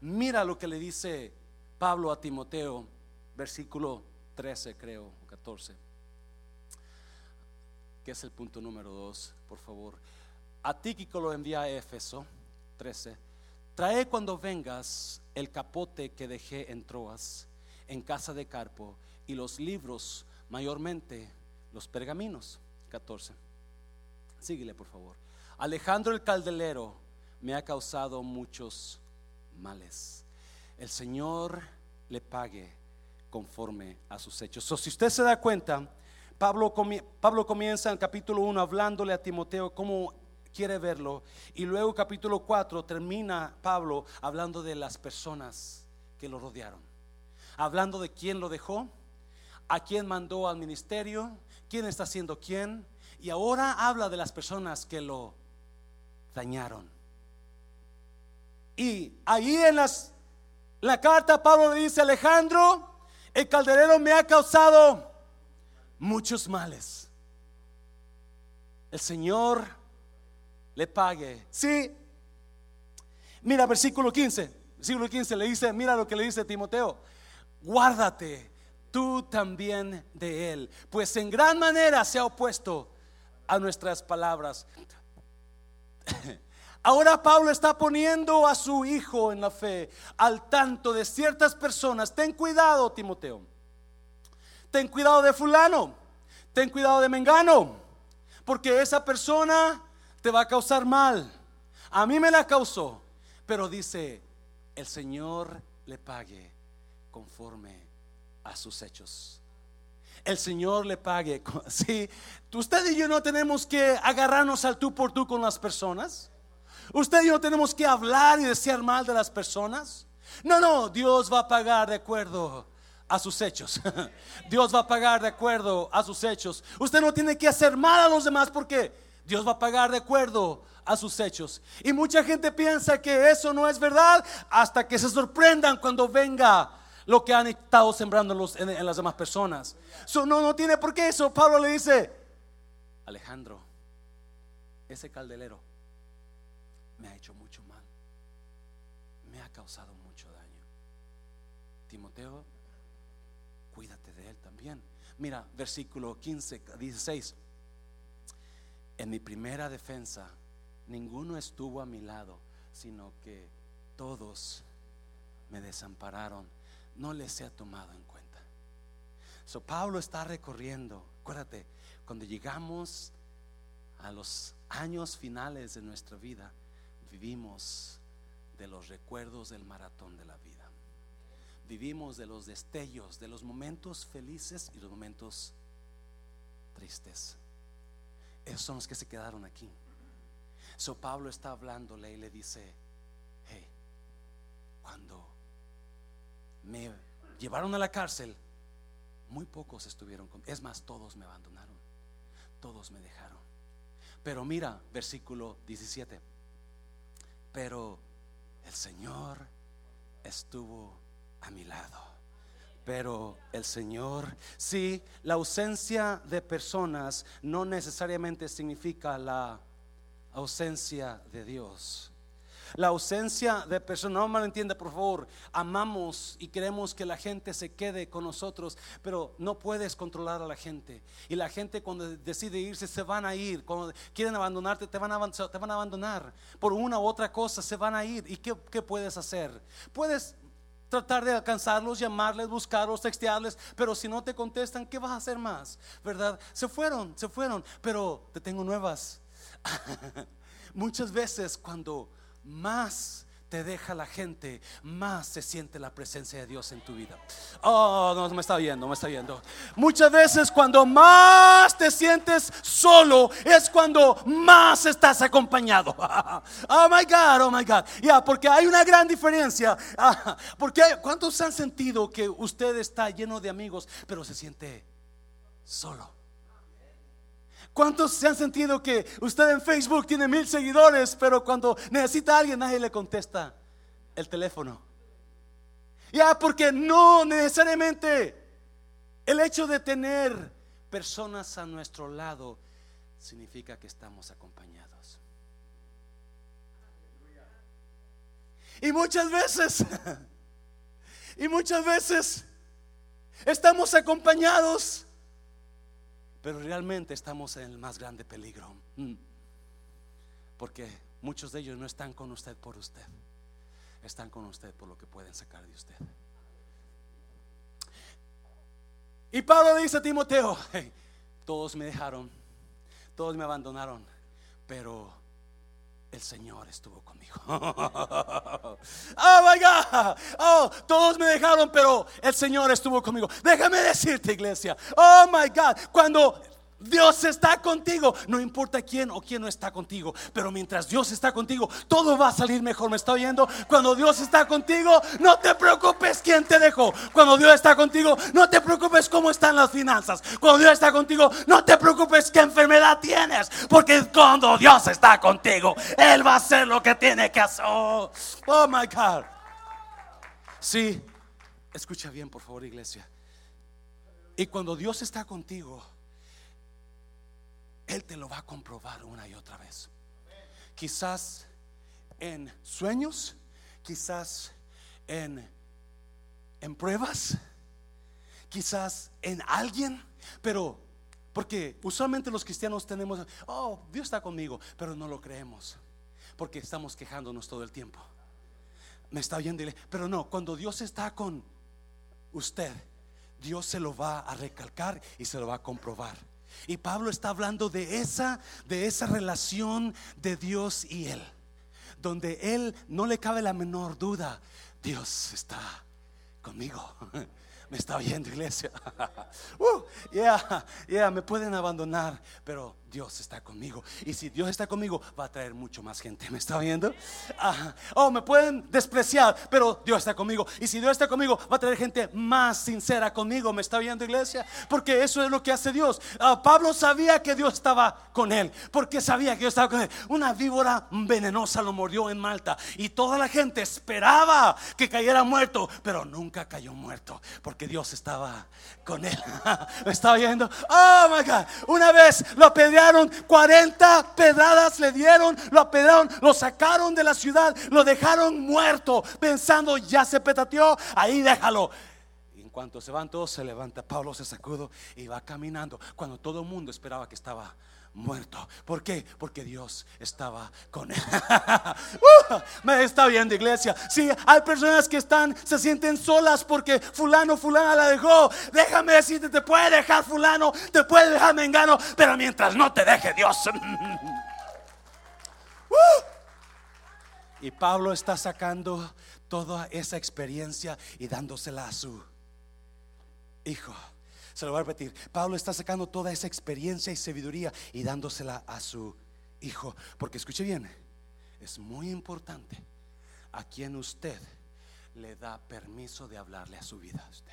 A: Mira lo que le dice Pablo a Timoteo, versículo 13 creo, 14, que es el punto número 2, por favor. A Tíquico lo envía a Éfeso 13. Trae cuando vengas el capote que dejé en Troas, en casa de Carpo, y los libros, mayormente los pergaminos. 14. Síguele, por favor. Alejandro el Caldelero me ha causado muchos males. El Señor le pague conforme a sus hechos. So, si usted se da cuenta, Pablo, Pablo comienza en capítulo 1 hablándole a Timoteo cómo quiere verlo. Y luego capítulo 4 termina Pablo hablando de las personas que lo rodearon. Hablando de quién lo dejó, a quién mandó al ministerio, quién está haciendo quién. Y ahora habla de las personas que lo dañaron. Y ahí en la carta Pablo le dice, Alejandro, el calderero me ha causado muchos males. El Señor le pague. Sí. Mira, versículo 15. Versículo 15 le dice, mira lo que le dice Timoteo. Guárdate tú también de él, pues en gran manera se ha opuesto a nuestras palabras. [COUGHS] Ahora Pablo está poniendo a su hijo en la fe al tanto de ciertas personas. Ten cuidado, Timoteo. Ten cuidado de fulano. Ten cuidado de Mengano. Porque esa persona va a causar mal. A mí me la causó. Pero dice, el Señor le pague conforme a sus hechos. El Señor le pague. Si [LAUGHS] usted y yo no tenemos que agarrarnos al tú por tú con las personas. Usted y yo no tenemos que hablar y desear mal de las personas. No, no, Dios va a pagar de acuerdo a sus hechos. [LAUGHS] Dios va a pagar de acuerdo a sus hechos. Usted no tiene que hacer mal a los demás porque Dios va a pagar de acuerdo a sus hechos. Y mucha gente piensa que eso no es verdad hasta que se sorprendan cuando venga lo que han estado sembrando en, las demás personas. no, no tiene por qué eso. Pablo le dice, Alejandro, ese caldelero me ha hecho mucho mal. Me ha causado mucho daño. Timoteo, cuídate de él también. Mira, versículo 15, 16. En mi primera defensa, ninguno estuvo a mi lado, sino que todos me desampararon no les ha tomado en cuenta. So Pablo está recorriendo, acuérdate, cuando llegamos a los años finales de nuestra vida, vivimos de los recuerdos del maratón de la vida. Vivimos de los destellos, de los momentos felices y los momentos tristes. Esos son los que se quedaron aquí. So Pablo está hablándole y le dice, hey, cuando me llevaron a la cárcel, muy pocos estuvieron con, es más, todos me abandonaron, todos me dejaron. Pero mira, versículo 17, pero el Señor estuvo a mi lado. Pero el Señor, sí, la ausencia de personas no necesariamente significa la ausencia de Dios. La ausencia de personas, no malentienda por favor, amamos y queremos que la gente se quede con nosotros, pero no puedes controlar a la gente. Y la gente cuando decide irse se van a ir, cuando quieren abandonarte te van a, te van a abandonar. Por una u otra cosa se van a ir. ¿Y qué, qué puedes hacer? Puedes tratar de alcanzarlos, llamarles, buscarlos, textearles, pero si no te contestan, ¿qué vas a hacer más? ¿Verdad? Se fueron, se fueron, pero te tengo nuevas. [LAUGHS] Muchas veces cuando más te deja la gente, más se siente la presencia de Dios en tu vida. Oh, no, me está viendo, me está viendo. Muchas veces cuando más te sientes solo es cuando más estás acompañado. [LAUGHS] Oh my God, oh my God. Ya, porque hay una gran diferencia. Ah, porque ¿cuántos han sentido que usted está lleno de amigos, pero se siente solo? ¿Cuántos se han sentido que usted en Facebook tiene mil seguidores, pero cuando necesita a alguien nadie le contesta el teléfono? Ya, porque no necesariamente el hecho de tener personas a nuestro lado significa que estamos acompañados. Y muchas veces, [LAUGHS] y muchas veces estamos acompañados pero realmente estamos en el más grande peligro. Mm. Porque muchos de ellos no están con usted por usted. Están con usted por lo que pueden sacar de usted. Y Pablo dice a Timoteo, "Hey, todos me dejaron, todos me abandonaron, pero el Señor estuvo conmigo. [LAUGHS] Oh my God. Oh, todos me dejaron, pero el Señor estuvo conmigo. Déjame decirte, iglesia. Oh my God. Cuando Dios está contigo, no importa quién o quién no está contigo, pero mientras Dios está contigo, todo va a salir mejor. ¿Me está oyendo? Cuando Dios está contigo, no te preocupes quién te dejó. Cuando Dios está contigo, no te preocupes cómo están las finanzas. Cuando Dios está contigo, no te preocupes qué enfermedad tienes, porque cuando Dios está contigo, Él va a hacer lo que tiene que hacer. Oh, oh my God. Sí, escucha bien, por favor, iglesia. Y cuando Dios está contigo, Él te lo va a comprobar una y otra vez. Quizás en sueños, quizás en, en pruebas, quizás en alguien, pero porque usualmente los cristianos tenemos, oh, Dios está conmigo, pero no lo creemos, porque estamos quejándonos todo el tiempo. Me está oyendo, pero no, cuando Dios está con usted, Dios se lo va a recalcar y se lo va a comprobar. Y Pablo está hablando de esa de esa relación de Dios y él, donde él no le cabe la menor duda, Dios está conmigo. [LAUGHS] Me está oyendo, iglesia. [LAUGHS] Uh, yeah, yeah, me pueden abandonar, pero Dios está conmigo. Y si Dios está conmigo, va a traer mucho más gente. ¿Me está? Ajá. Oh, me pueden despreciar, pero Dios está conmigo. Y si Dios está conmigo, va a traer gente más sincera conmigo. ¿Me está oyendo, iglesia? Porque eso es lo que hace Dios. Ah, Pablo sabía que Dios estaba con él, porque sabía que Dios estaba con él. Una víbora venenosa lo mordió en Malta y toda la gente esperaba que cayera muerto, pero nunca cayó muerto, porque Dios estaba con él. [LAUGHS] ¿Me está oyendo? Oh my God. Una vez lo apedrearon, 40 pedradas le dieron, lo apedrearon, lo sacaron de la ciudad, lo dejaron muerto, pensando ya se petateó, ahí déjalo. Y en cuanto se van todos, se levanta Pablo, se sacudo y va caminando. Cuando todo el mundo esperaba que estaba muerto. ¿Por qué? Porque Dios estaba con él. [LAUGHS] Uh, me está viendo, iglesia. Si hay personas que están, se sienten solas porque fulano, fulana la dejó. Déjame decirte, te puede dejar fulano, te puede dejar mengano, pero mientras no te deje Dios. [LAUGHS] Uh. Y Pablo está sacando toda esa experiencia y dándosela a su hijo. Se lo voy a repetir. Pablo está sacando toda esa experiencia y sabiduría y dándosela a su hijo. Porque escuche bien, es muy importante a quien usted le da permiso de hablarle a su vida usted.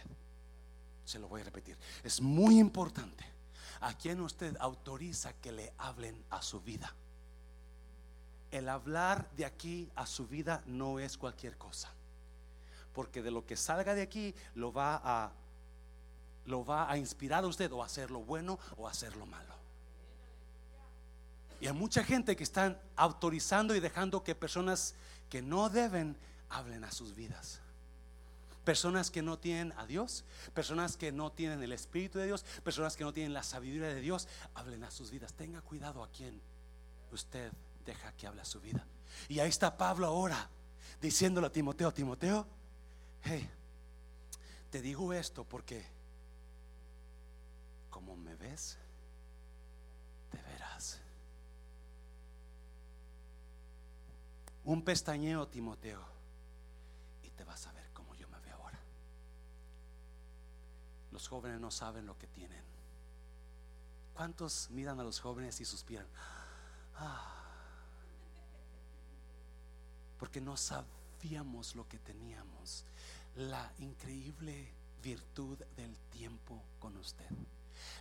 A: Se lo voy a repetir. Es muy importante a quien usted autoriza que le hablen a su vida. El hablar de aquí a su vida no es cualquier cosa. Porque de lo que salga de aquí lo va a lo va a inspirar a usted o a hacer lo bueno o a hacer lo malo. Y hay mucha gente que están autorizando y dejando que personas que no deben hablen a sus vidas. Personas que no tienen a Dios, personas que no tienen el Espíritu de Dios, personas que no tienen la sabiduría de Dios, hablen a sus vidas. Tenga cuidado a quien usted deja que hable a su vida. Y ahí está Pablo ahora diciéndole a Timoteo, Timoteo, hey, te digo esto porque como me ves, te verás. Un pestañeo, Timoteo, y te vas a ver como yo me veo ahora. Los jóvenes no saben lo que tienen. ¿Cuántos miran a los jóvenes y suspiran? Ah, porque no sabíamos lo que teníamos. La increíble virtud del tiempo con usted.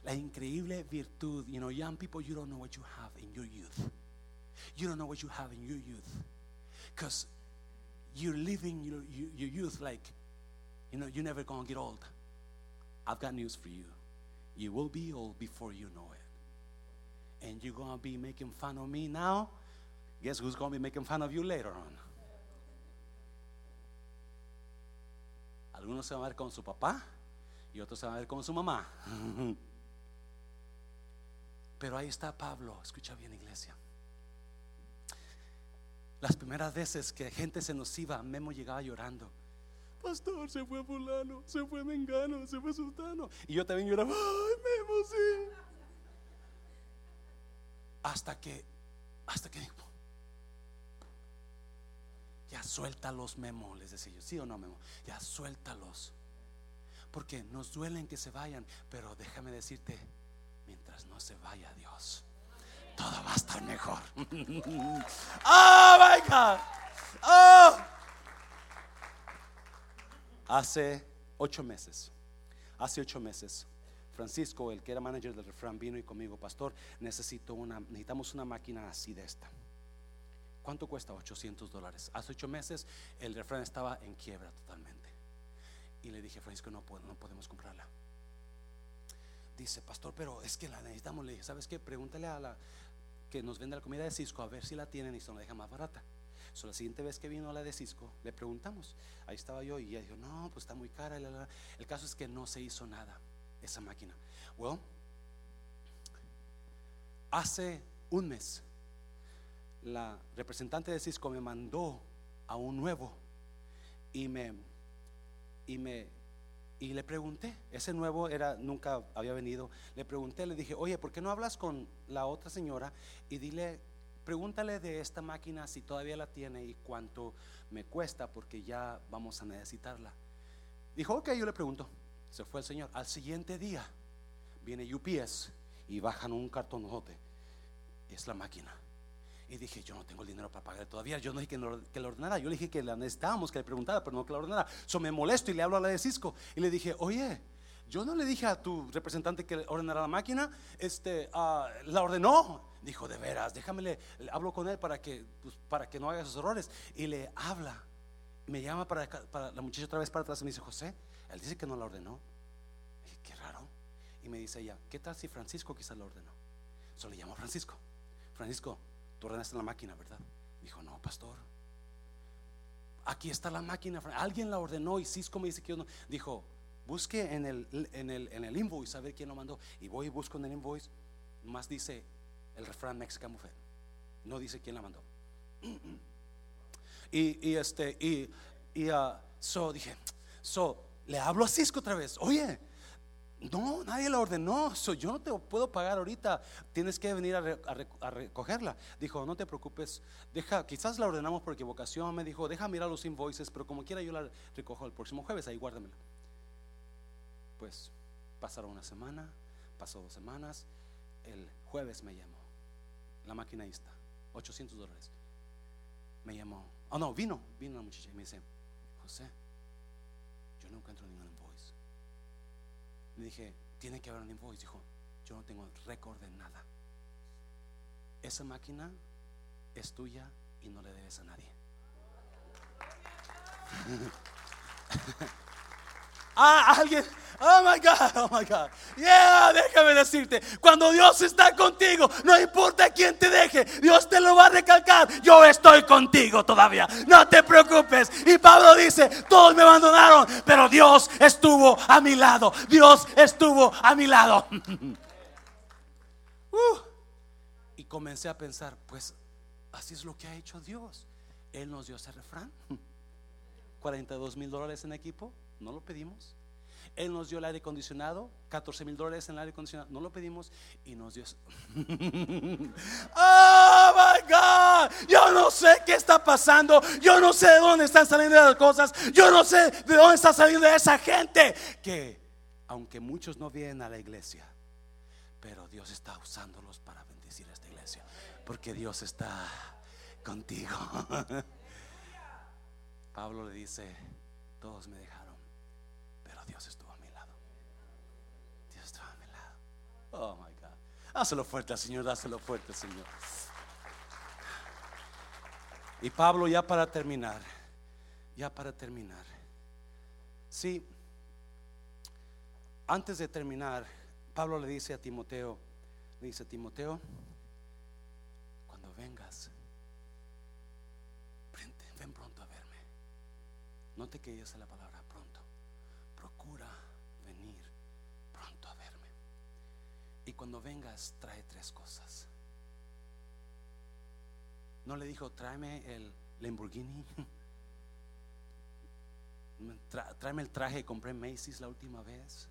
A: La increíble virtud, you know, young people, you don't know what you have in your youth. You don't know what you have in your youth. Because you're living your, your, your youth like, you know, you're never going to get old. I've got news for you. You will be old before you know it. And you're going to be making fun of me now. Guess who's going to be making fun of you later on? Algunos se van a ver con su papá y otros se van a ver con su mamá. [LAUGHS] Pero ahí está Pablo, escucha bien iglesia. Las primeras veces que gente se nos iba, Memo llegaba llorando. pastor, se fue fulano, se fue mengano, se fue sultano. Y yo también lloraba, ay, Memo, sí. Hasta que, hasta que dijo, ya suéltalos, Memo, les decía yo, ¿sí o no, Memo? Ya suéltalos. Porque nos duelen que se vayan, pero déjame decirte, mientras no se vaya Dios, todo va a estar mejor. [LAUGHS] oh my God. Oh. Hace ocho meses, hace ocho meses, Francisco, el que era manager del refrán, vino y conmigo, pastor, necesito una, necesitamos una máquina así de esta. ¿Cuánto cuesta? 800 dólares. Hace ocho meses el refrán estaba en quiebra totalmente. Y le dije, Francisco, no, no podemos comprarla. Dice, pastor, pero es que la necesitamos. Le dije, ¿sabes qué? Pregúntale a la que nos vende la comida de Cisco a ver si la tienen y se nos deja más barata. So, la siguiente vez que vino la de Cisco, le preguntamos. Ahí estaba yo y ella dijo, no, pues está muy cara. El caso es que no se hizo nada esa máquina. Well, hace un mes, la representante de Cisco me mandó a un nuevo y me, y me y le pregunté, ese nuevo era, nunca había venido, le pregunté, le dije, oye, ¿por qué no hablas con la otra señora y dile, pregúntale de esta máquina si todavía la tiene y cuánto me cuesta porque ya vamos a necesitarla? Dijo, ok, yo le pregunto. Se fue el señor. Al siguiente día viene UPS y bajan un cartonote. Es la máquina. Y dije, yo no tengo el dinero para pagar todavía. Yo no dije que, lo, que ordenara. Yo le dije que la necesitábamos, que le preguntara, pero no que la ordenara. So me molesto y le hablo a la de Cisco. Y le dije, oye, yo no le dije a tu representante que ordenara la máquina. Este, uh, la ordenó. Dijo, de veras, déjame, le, hablo con él para que, pues, para que no haga esos errores. Y le habla. Me llama para, para la muchacha otra vez para atrás y me dice, José, él dice que no la ordenó. Y dije, qué raro. Y me dice ella, ¿qué tal si Francisco quizás la ordenó? Solo le llamo Francisco. Francisco, ordenaste la máquina, ¿verdad? Dijo, no, pastor. Aquí está la máquina. Alguien la ordenó y Cisco me dice que yo no. Dijo, busque en el, en el, en el invoice a ver quién lo mandó. Y voy y busco en el invoice. Más dice el refrán Mexican Buffet. No dice quién la mandó. Y, y este, y, y uh, so dije, so le hablo a Cisco otra vez. Oye, no, nadie la ordenó. yo no te puedo pagar ahorita. Tienes que venir a, recogerla. Dijo, no te preocupes. Deja, quizás la ordenamos por equivocación. Me dijo, deja mirar los invoices, pero como quiera yo la recojo el próximo jueves. Ahí guárdamela. Pues pasaron una semana, pasó dos semanas. El jueves me llamó. La máquina ahí está. 800 dólares. Me llamó. Oh, no, vino. Vino la muchacha y me dice, José yo no encuentro ningún invoice. Le dije, tiene que haber un invoice. Dijo, yo no tengo récord de nada. Esa máquina es tuya y no le debes a nadie. [LAUGHS] ah, alguien, Oh my God, oh my God. Yeah, déjame decirte, cuando Dios está contigo, no importa quién te deje, Dios te lo va a recalcar. Yo estoy contigo todavía, no te preocupes. Y Pablo dice, todos me abandonaron, pero Dios estuvo a mi lado. Dios estuvo a mi lado. [LAUGHS] Uh. y comencé a pensar, pues así es lo que ha hecho Dios. Él nos dio ese refrán. [LAUGHS] 42 mil dólares en equipo, no lo pedimos. Él nos dio el aire acondicionado, 14 mil dólares en el aire acondicionado, no lo pedimos y nos dio. [LAUGHS] oh my God, yo no sé qué está pasando, yo no sé de dónde están saliendo las cosas, yo no sé de dónde está saliendo esa gente que, aunque muchos no vienen a la iglesia, pero Dios está usándolos para bendecir a esta iglesia, porque Dios está contigo. [LAUGHS] Pablo le dice, todos me dejaron, pero Dios está Oh my God. Dáselo fuerte Señor, dáselo fuerte Señor. Y Pablo, ya para terminar, ya para terminar. Sí, antes de terminar, Pablo le dice a Timoteo, le dice a Timoteo, cuando vengas, ven pronto a verme. No te quedes en la palabra pronto. Procura Y cuando vengas, trae tres cosas. No le dijo, tráeme el Lamborghini. [LAUGHS] tráeme el traje que compré en Macy's la última vez.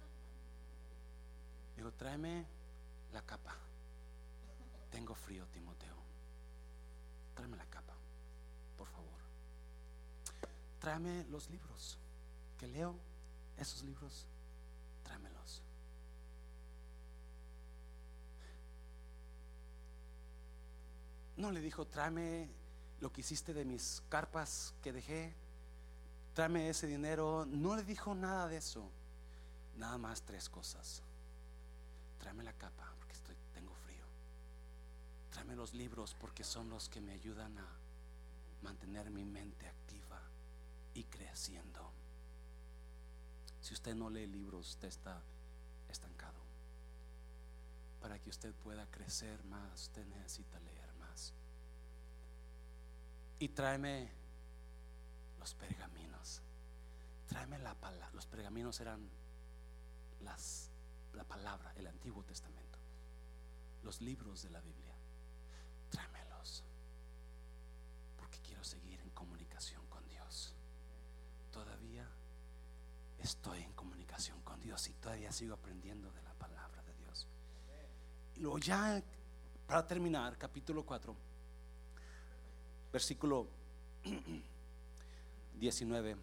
A: Digo, tráeme la capa. Tengo frío, Timoteo. Tráeme la capa, por favor. Tráeme los libros que leo, esos libros, tráemelos. No le dijo, tráeme lo que hiciste de mis carpas que dejé, tráeme ese dinero. No le dijo nada de eso. Nada más tres cosas. Tráeme la capa porque estoy, tengo frío. Tráeme los libros porque son los que me ayudan a mantener mi mente activa y creciendo. Si usted no lee libros, usted está estancado. Para que usted pueda crecer más, usted necesita leer Y tráeme los pergaminos. Tráeme la palabra. Los pergaminos eran las, la palabra, el Antiguo Testamento. Los libros de la Biblia. Tráemelos. Porque quiero seguir en comunicación con Dios. Todavía estoy en comunicación con Dios y todavía sigo aprendiendo de la palabra de Dios. Y luego ya, para terminar, capítulo 4, versículo [CLEARS THROAT] 19.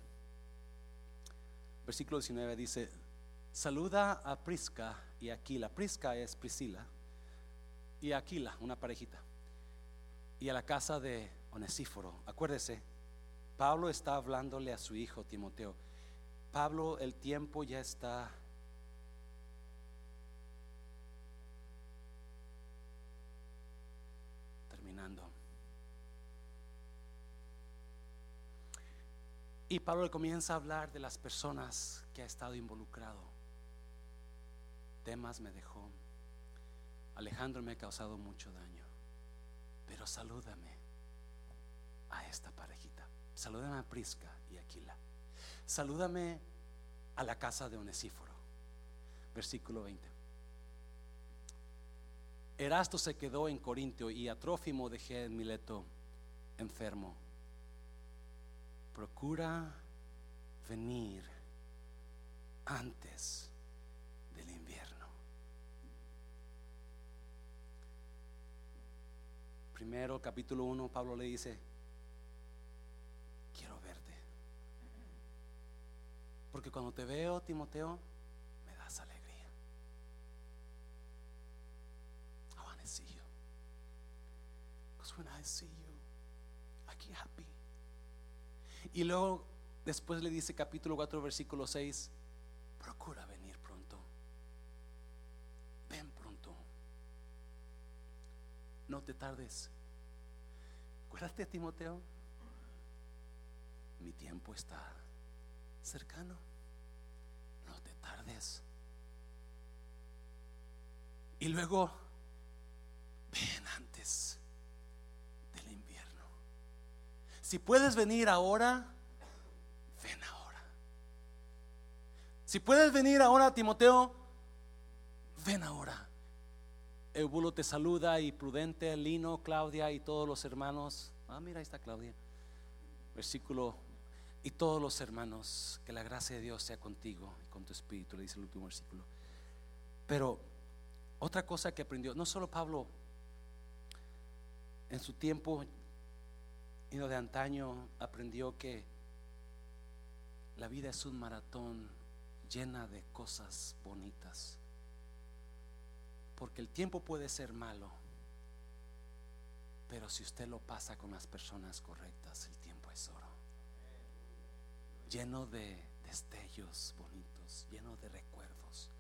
A: Versículo 19 dice, saluda a Prisca y Aquila. Prisca es Priscila y Aquila, una parejita. Y a la casa de Onesíforo. Acuérdese, Pablo está hablándole a su hijo Timoteo. Pablo, el tiempo ya está terminando. Y Pablo comienza a hablar de las personas que ha estado involucrado. Temas me dejó. Alejandro me ha causado mucho daño. Pero salúdame a esta parejita. Salúdame a Prisca y Aquila. Salúdame a la casa de Onesíforo. Versículo 20. Erasto se quedó en Corintio y a Trófimo dejé en Mileto enfermo procura venir antes del invierno. Primero, capítulo 1, Pablo le dice, quiero verte. Porque cuando te veo, Timoteo, me das alegría. I want to see you. Because when I see you, I get happy. Y luego después le dice capítulo 4 versículo 6, procura venir pronto. Ven pronto. No te tardes. Acuérdate, Timoteo. Mi tiempo está cercano. No te tardes. Y luego, ven antes Si puedes venir ahora, ven ahora. Si puedes venir ahora, Timoteo, ven ahora. Eubulo te saluda y Prudente, Lino, Claudia y todos los hermanos. Ah, mira, ahí está Claudia. Versículo y todos los hermanos, que la gracia de Dios sea contigo y con tu espíritu, le dice el último versículo. Pero otra cosa que aprendió, no solo Pablo, en su tiempo y de antaño aprendió que la vida es un maratón llena de cosas bonitas. Porque el tiempo puede ser malo, pero si usted lo pasa con las personas correctas, el tiempo es oro. Lleno de destellos bonitos, lleno de recuerdos.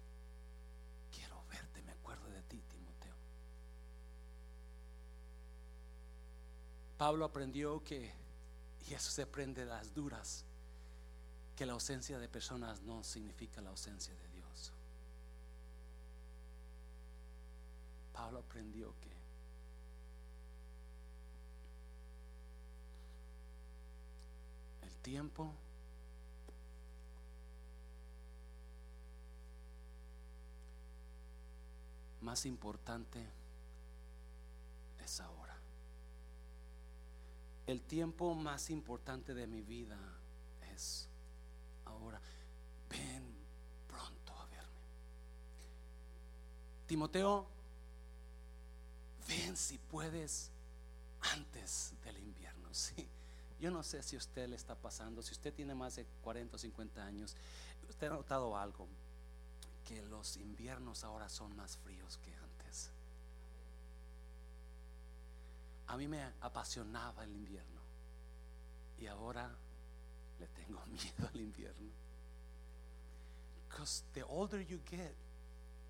A: Pablo aprendió que, y eso se aprende de las duras, que la ausencia de personas no significa la ausencia de Dios. Pablo aprendió que el tiempo más importante es ahora el tiempo más importante de mi vida es ahora. Ven pronto a verme. Timoteo, ven si puedes antes del invierno. [LAUGHS] Yo no sé si usted le está pasando, si usted tiene más de 40 o 50 años, usted ha notado algo, que los inviernos ahora son más fríos que A mí me apasionaba el invierno y ahora le tengo [LAUGHS] miedo al invierno. Because the older you get,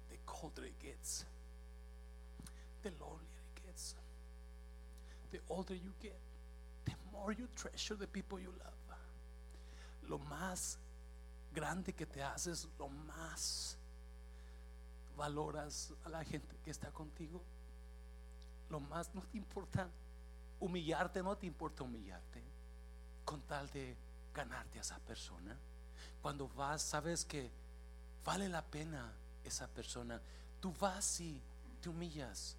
A: the colder it gets, the lonelier it gets. The older you get, the more you treasure the people you love. Lo más grande que te haces, lo más valoras a la gente que está contigo. Lo más no te importa humillarte, no te importa humillarte con tal de ganarte a esa persona. Cuando vas, sabes que vale la pena esa persona. Tú vas y te humillas.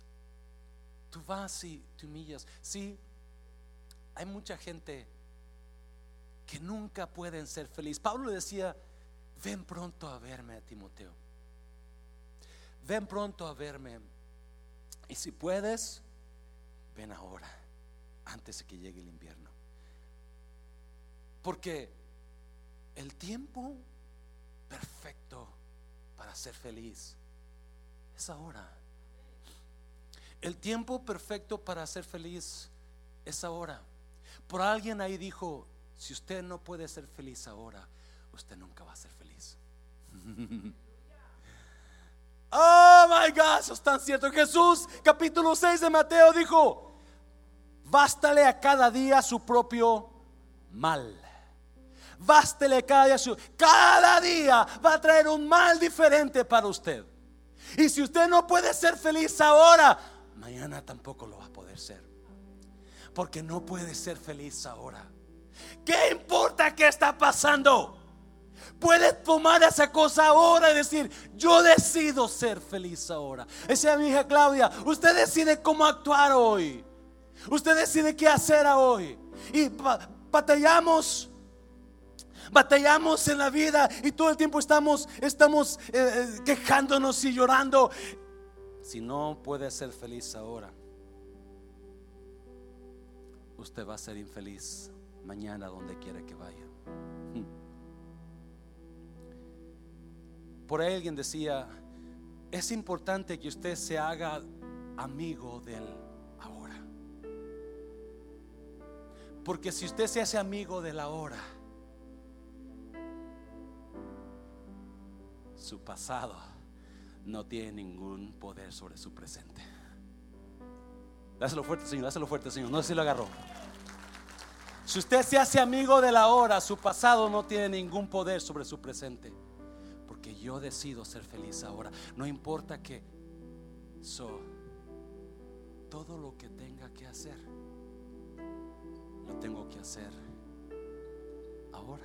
A: Tú vas y te humillas. Sí, hay mucha gente que nunca pueden ser feliz. Pablo decía, ven pronto a verme, Timoteo. Ven pronto a verme. Y si puedes, ven ahora, antes de que llegue el invierno. Porque el tiempo perfecto para ser feliz es ahora. El tiempo perfecto para ser feliz es ahora. Por alguien ahí dijo, si usted no puede ser feliz ahora, usted nunca va a ser feliz. [LAUGHS] oh my God, eso es tan cierto. Jesús, capítulo 6 de Mateo, dijo, bástale a cada día su propio mal. Bástele cada día su, cada día va a traer un mal diferente para usted. Y si usted no puede ser feliz ahora, mañana tampoco lo va a poder ser. Porque no puede ser feliz ahora. ¿Qué importa qué está pasando? Puedes tomar esa cosa ahora y decir, yo decido ser feliz ahora. Esa es mi hija Claudia. Usted decide cómo actuar hoy. Usted decide qué hacer hoy. Y batallamos batallamos en la vida y todo el tiempo estamos, estamos eh, eh, quejándonos y llorando. Si no puede ser feliz ahora, usted va a ser infeliz mañana donde quiera que vaya. Por ahí alguien decía, es importante que usted se haga amigo del ahora. Porque si usted se hace amigo del ahora, su pasado no tiene ningún poder sobre su presente. Dáselo fuerte, Señor, dáselo fuerte, Señor. No sé si lo agarró. Si usted se hace amigo de la hora, su pasado no tiene ningún poder sobre su presente. Porque yo decido ser feliz ahora. No importa que todo lo que tenga que hacer, lo tengo que hacer ahora.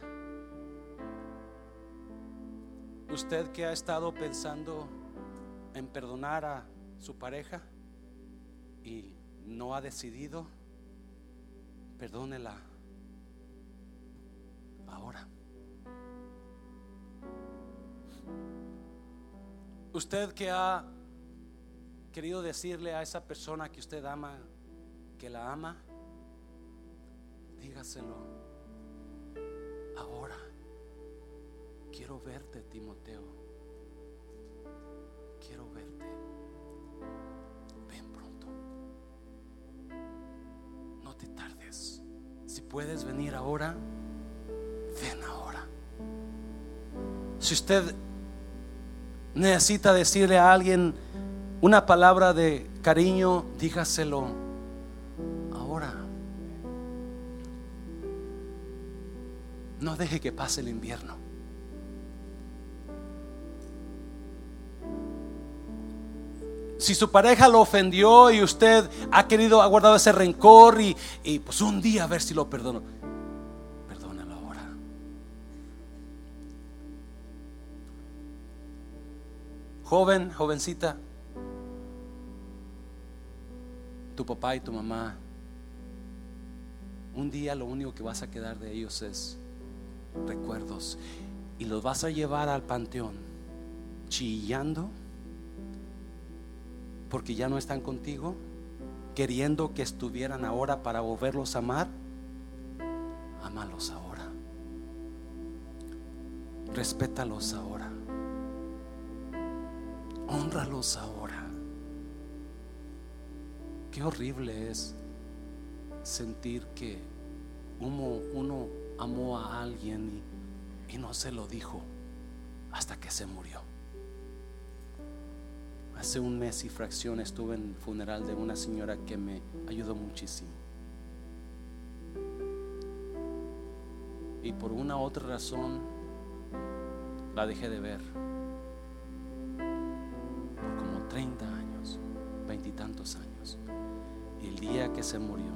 A: Usted que ha estado pensando en perdonar a su pareja y no ha decidido, perdónela Usted que ha querido decirle a esa persona que usted ama, que la ama, dígaselo ahora. Quiero verte, Timoteo. Quiero verte. Ven pronto. No te tardes. Si puedes venir ahora, ven ahora. Si usted necesita decirle a alguien una palabra de cariño, dígaselo ahora. No deje que pase el invierno. Si su pareja lo ofendió y usted ha querido, ha guardado ese rencor y, y pues un día a ver si lo perdono. Joven, jovencita, tu papá y tu mamá, un día lo único que vas a quedar de ellos es recuerdos y los vas a llevar al panteón chillando porque ya no están contigo, queriendo que estuvieran ahora para volverlos a amar, amalos ahora. Respétalos ahora. Honralos ahora. Qué horrible es sentir que uno, uno amó a alguien y, y no se lo dijo hasta que se murió. Hace un mes y fracción estuve en el funeral de una señora que me ayudó muchísimo. Y por una otra razón la dejé de ver. Por como 30 años, veintitantos años. Y el día que se murió,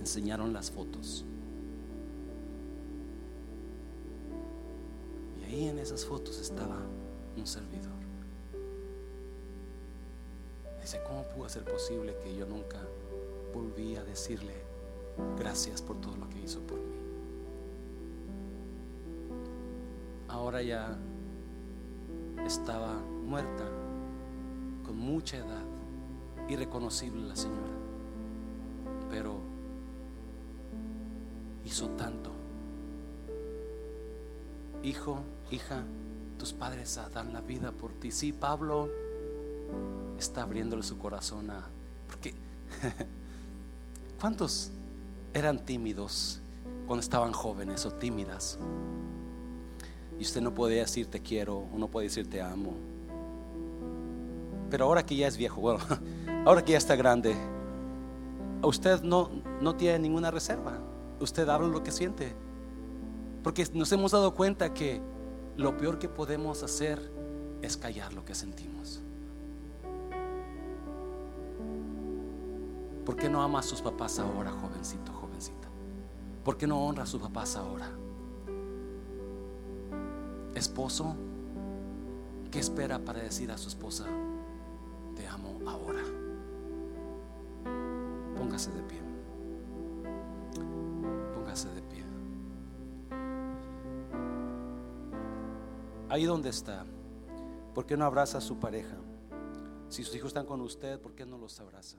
A: enseñaron las fotos. Y ahí en esas fotos estaba un servidor. Dice, ¿cómo pudo ser posible que yo nunca volví a decirle gracias por todo lo que hizo por mí? Ahora ya estaba muerta, con mucha edad, irreconocible la señora, pero hizo tanto. Hijo, hija, tus padres dan la vida por ti. Sí, Pablo está abriéndole su corazón a... Porque, [LAUGHS] ¿cuántos eran tímidos cuando estaban jóvenes o tímidas? Y usted no podía decir te quiero o no puede decir te amo. Pero ahora que ya es viejo, bueno, [LAUGHS] ahora que ya está grande, usted no, no tiene ninguna reserva. Usted habla lo que siente. Porque nos hemos dado cuenta que lo peor que podemos hacer es callar lo que sentimos. ¿Por qué no ama a sus papás ahora, jovencito, jovencita? ¿Por qué no honra a sus papás ahora? Esposo, ¿qué espera para decir a su esposa, Póngase de pie. Póngase de pie. Ahí donde está, ¿por qué no abraza a su pareja? Si sus hijos están con usted, ¿por qué no los abraza?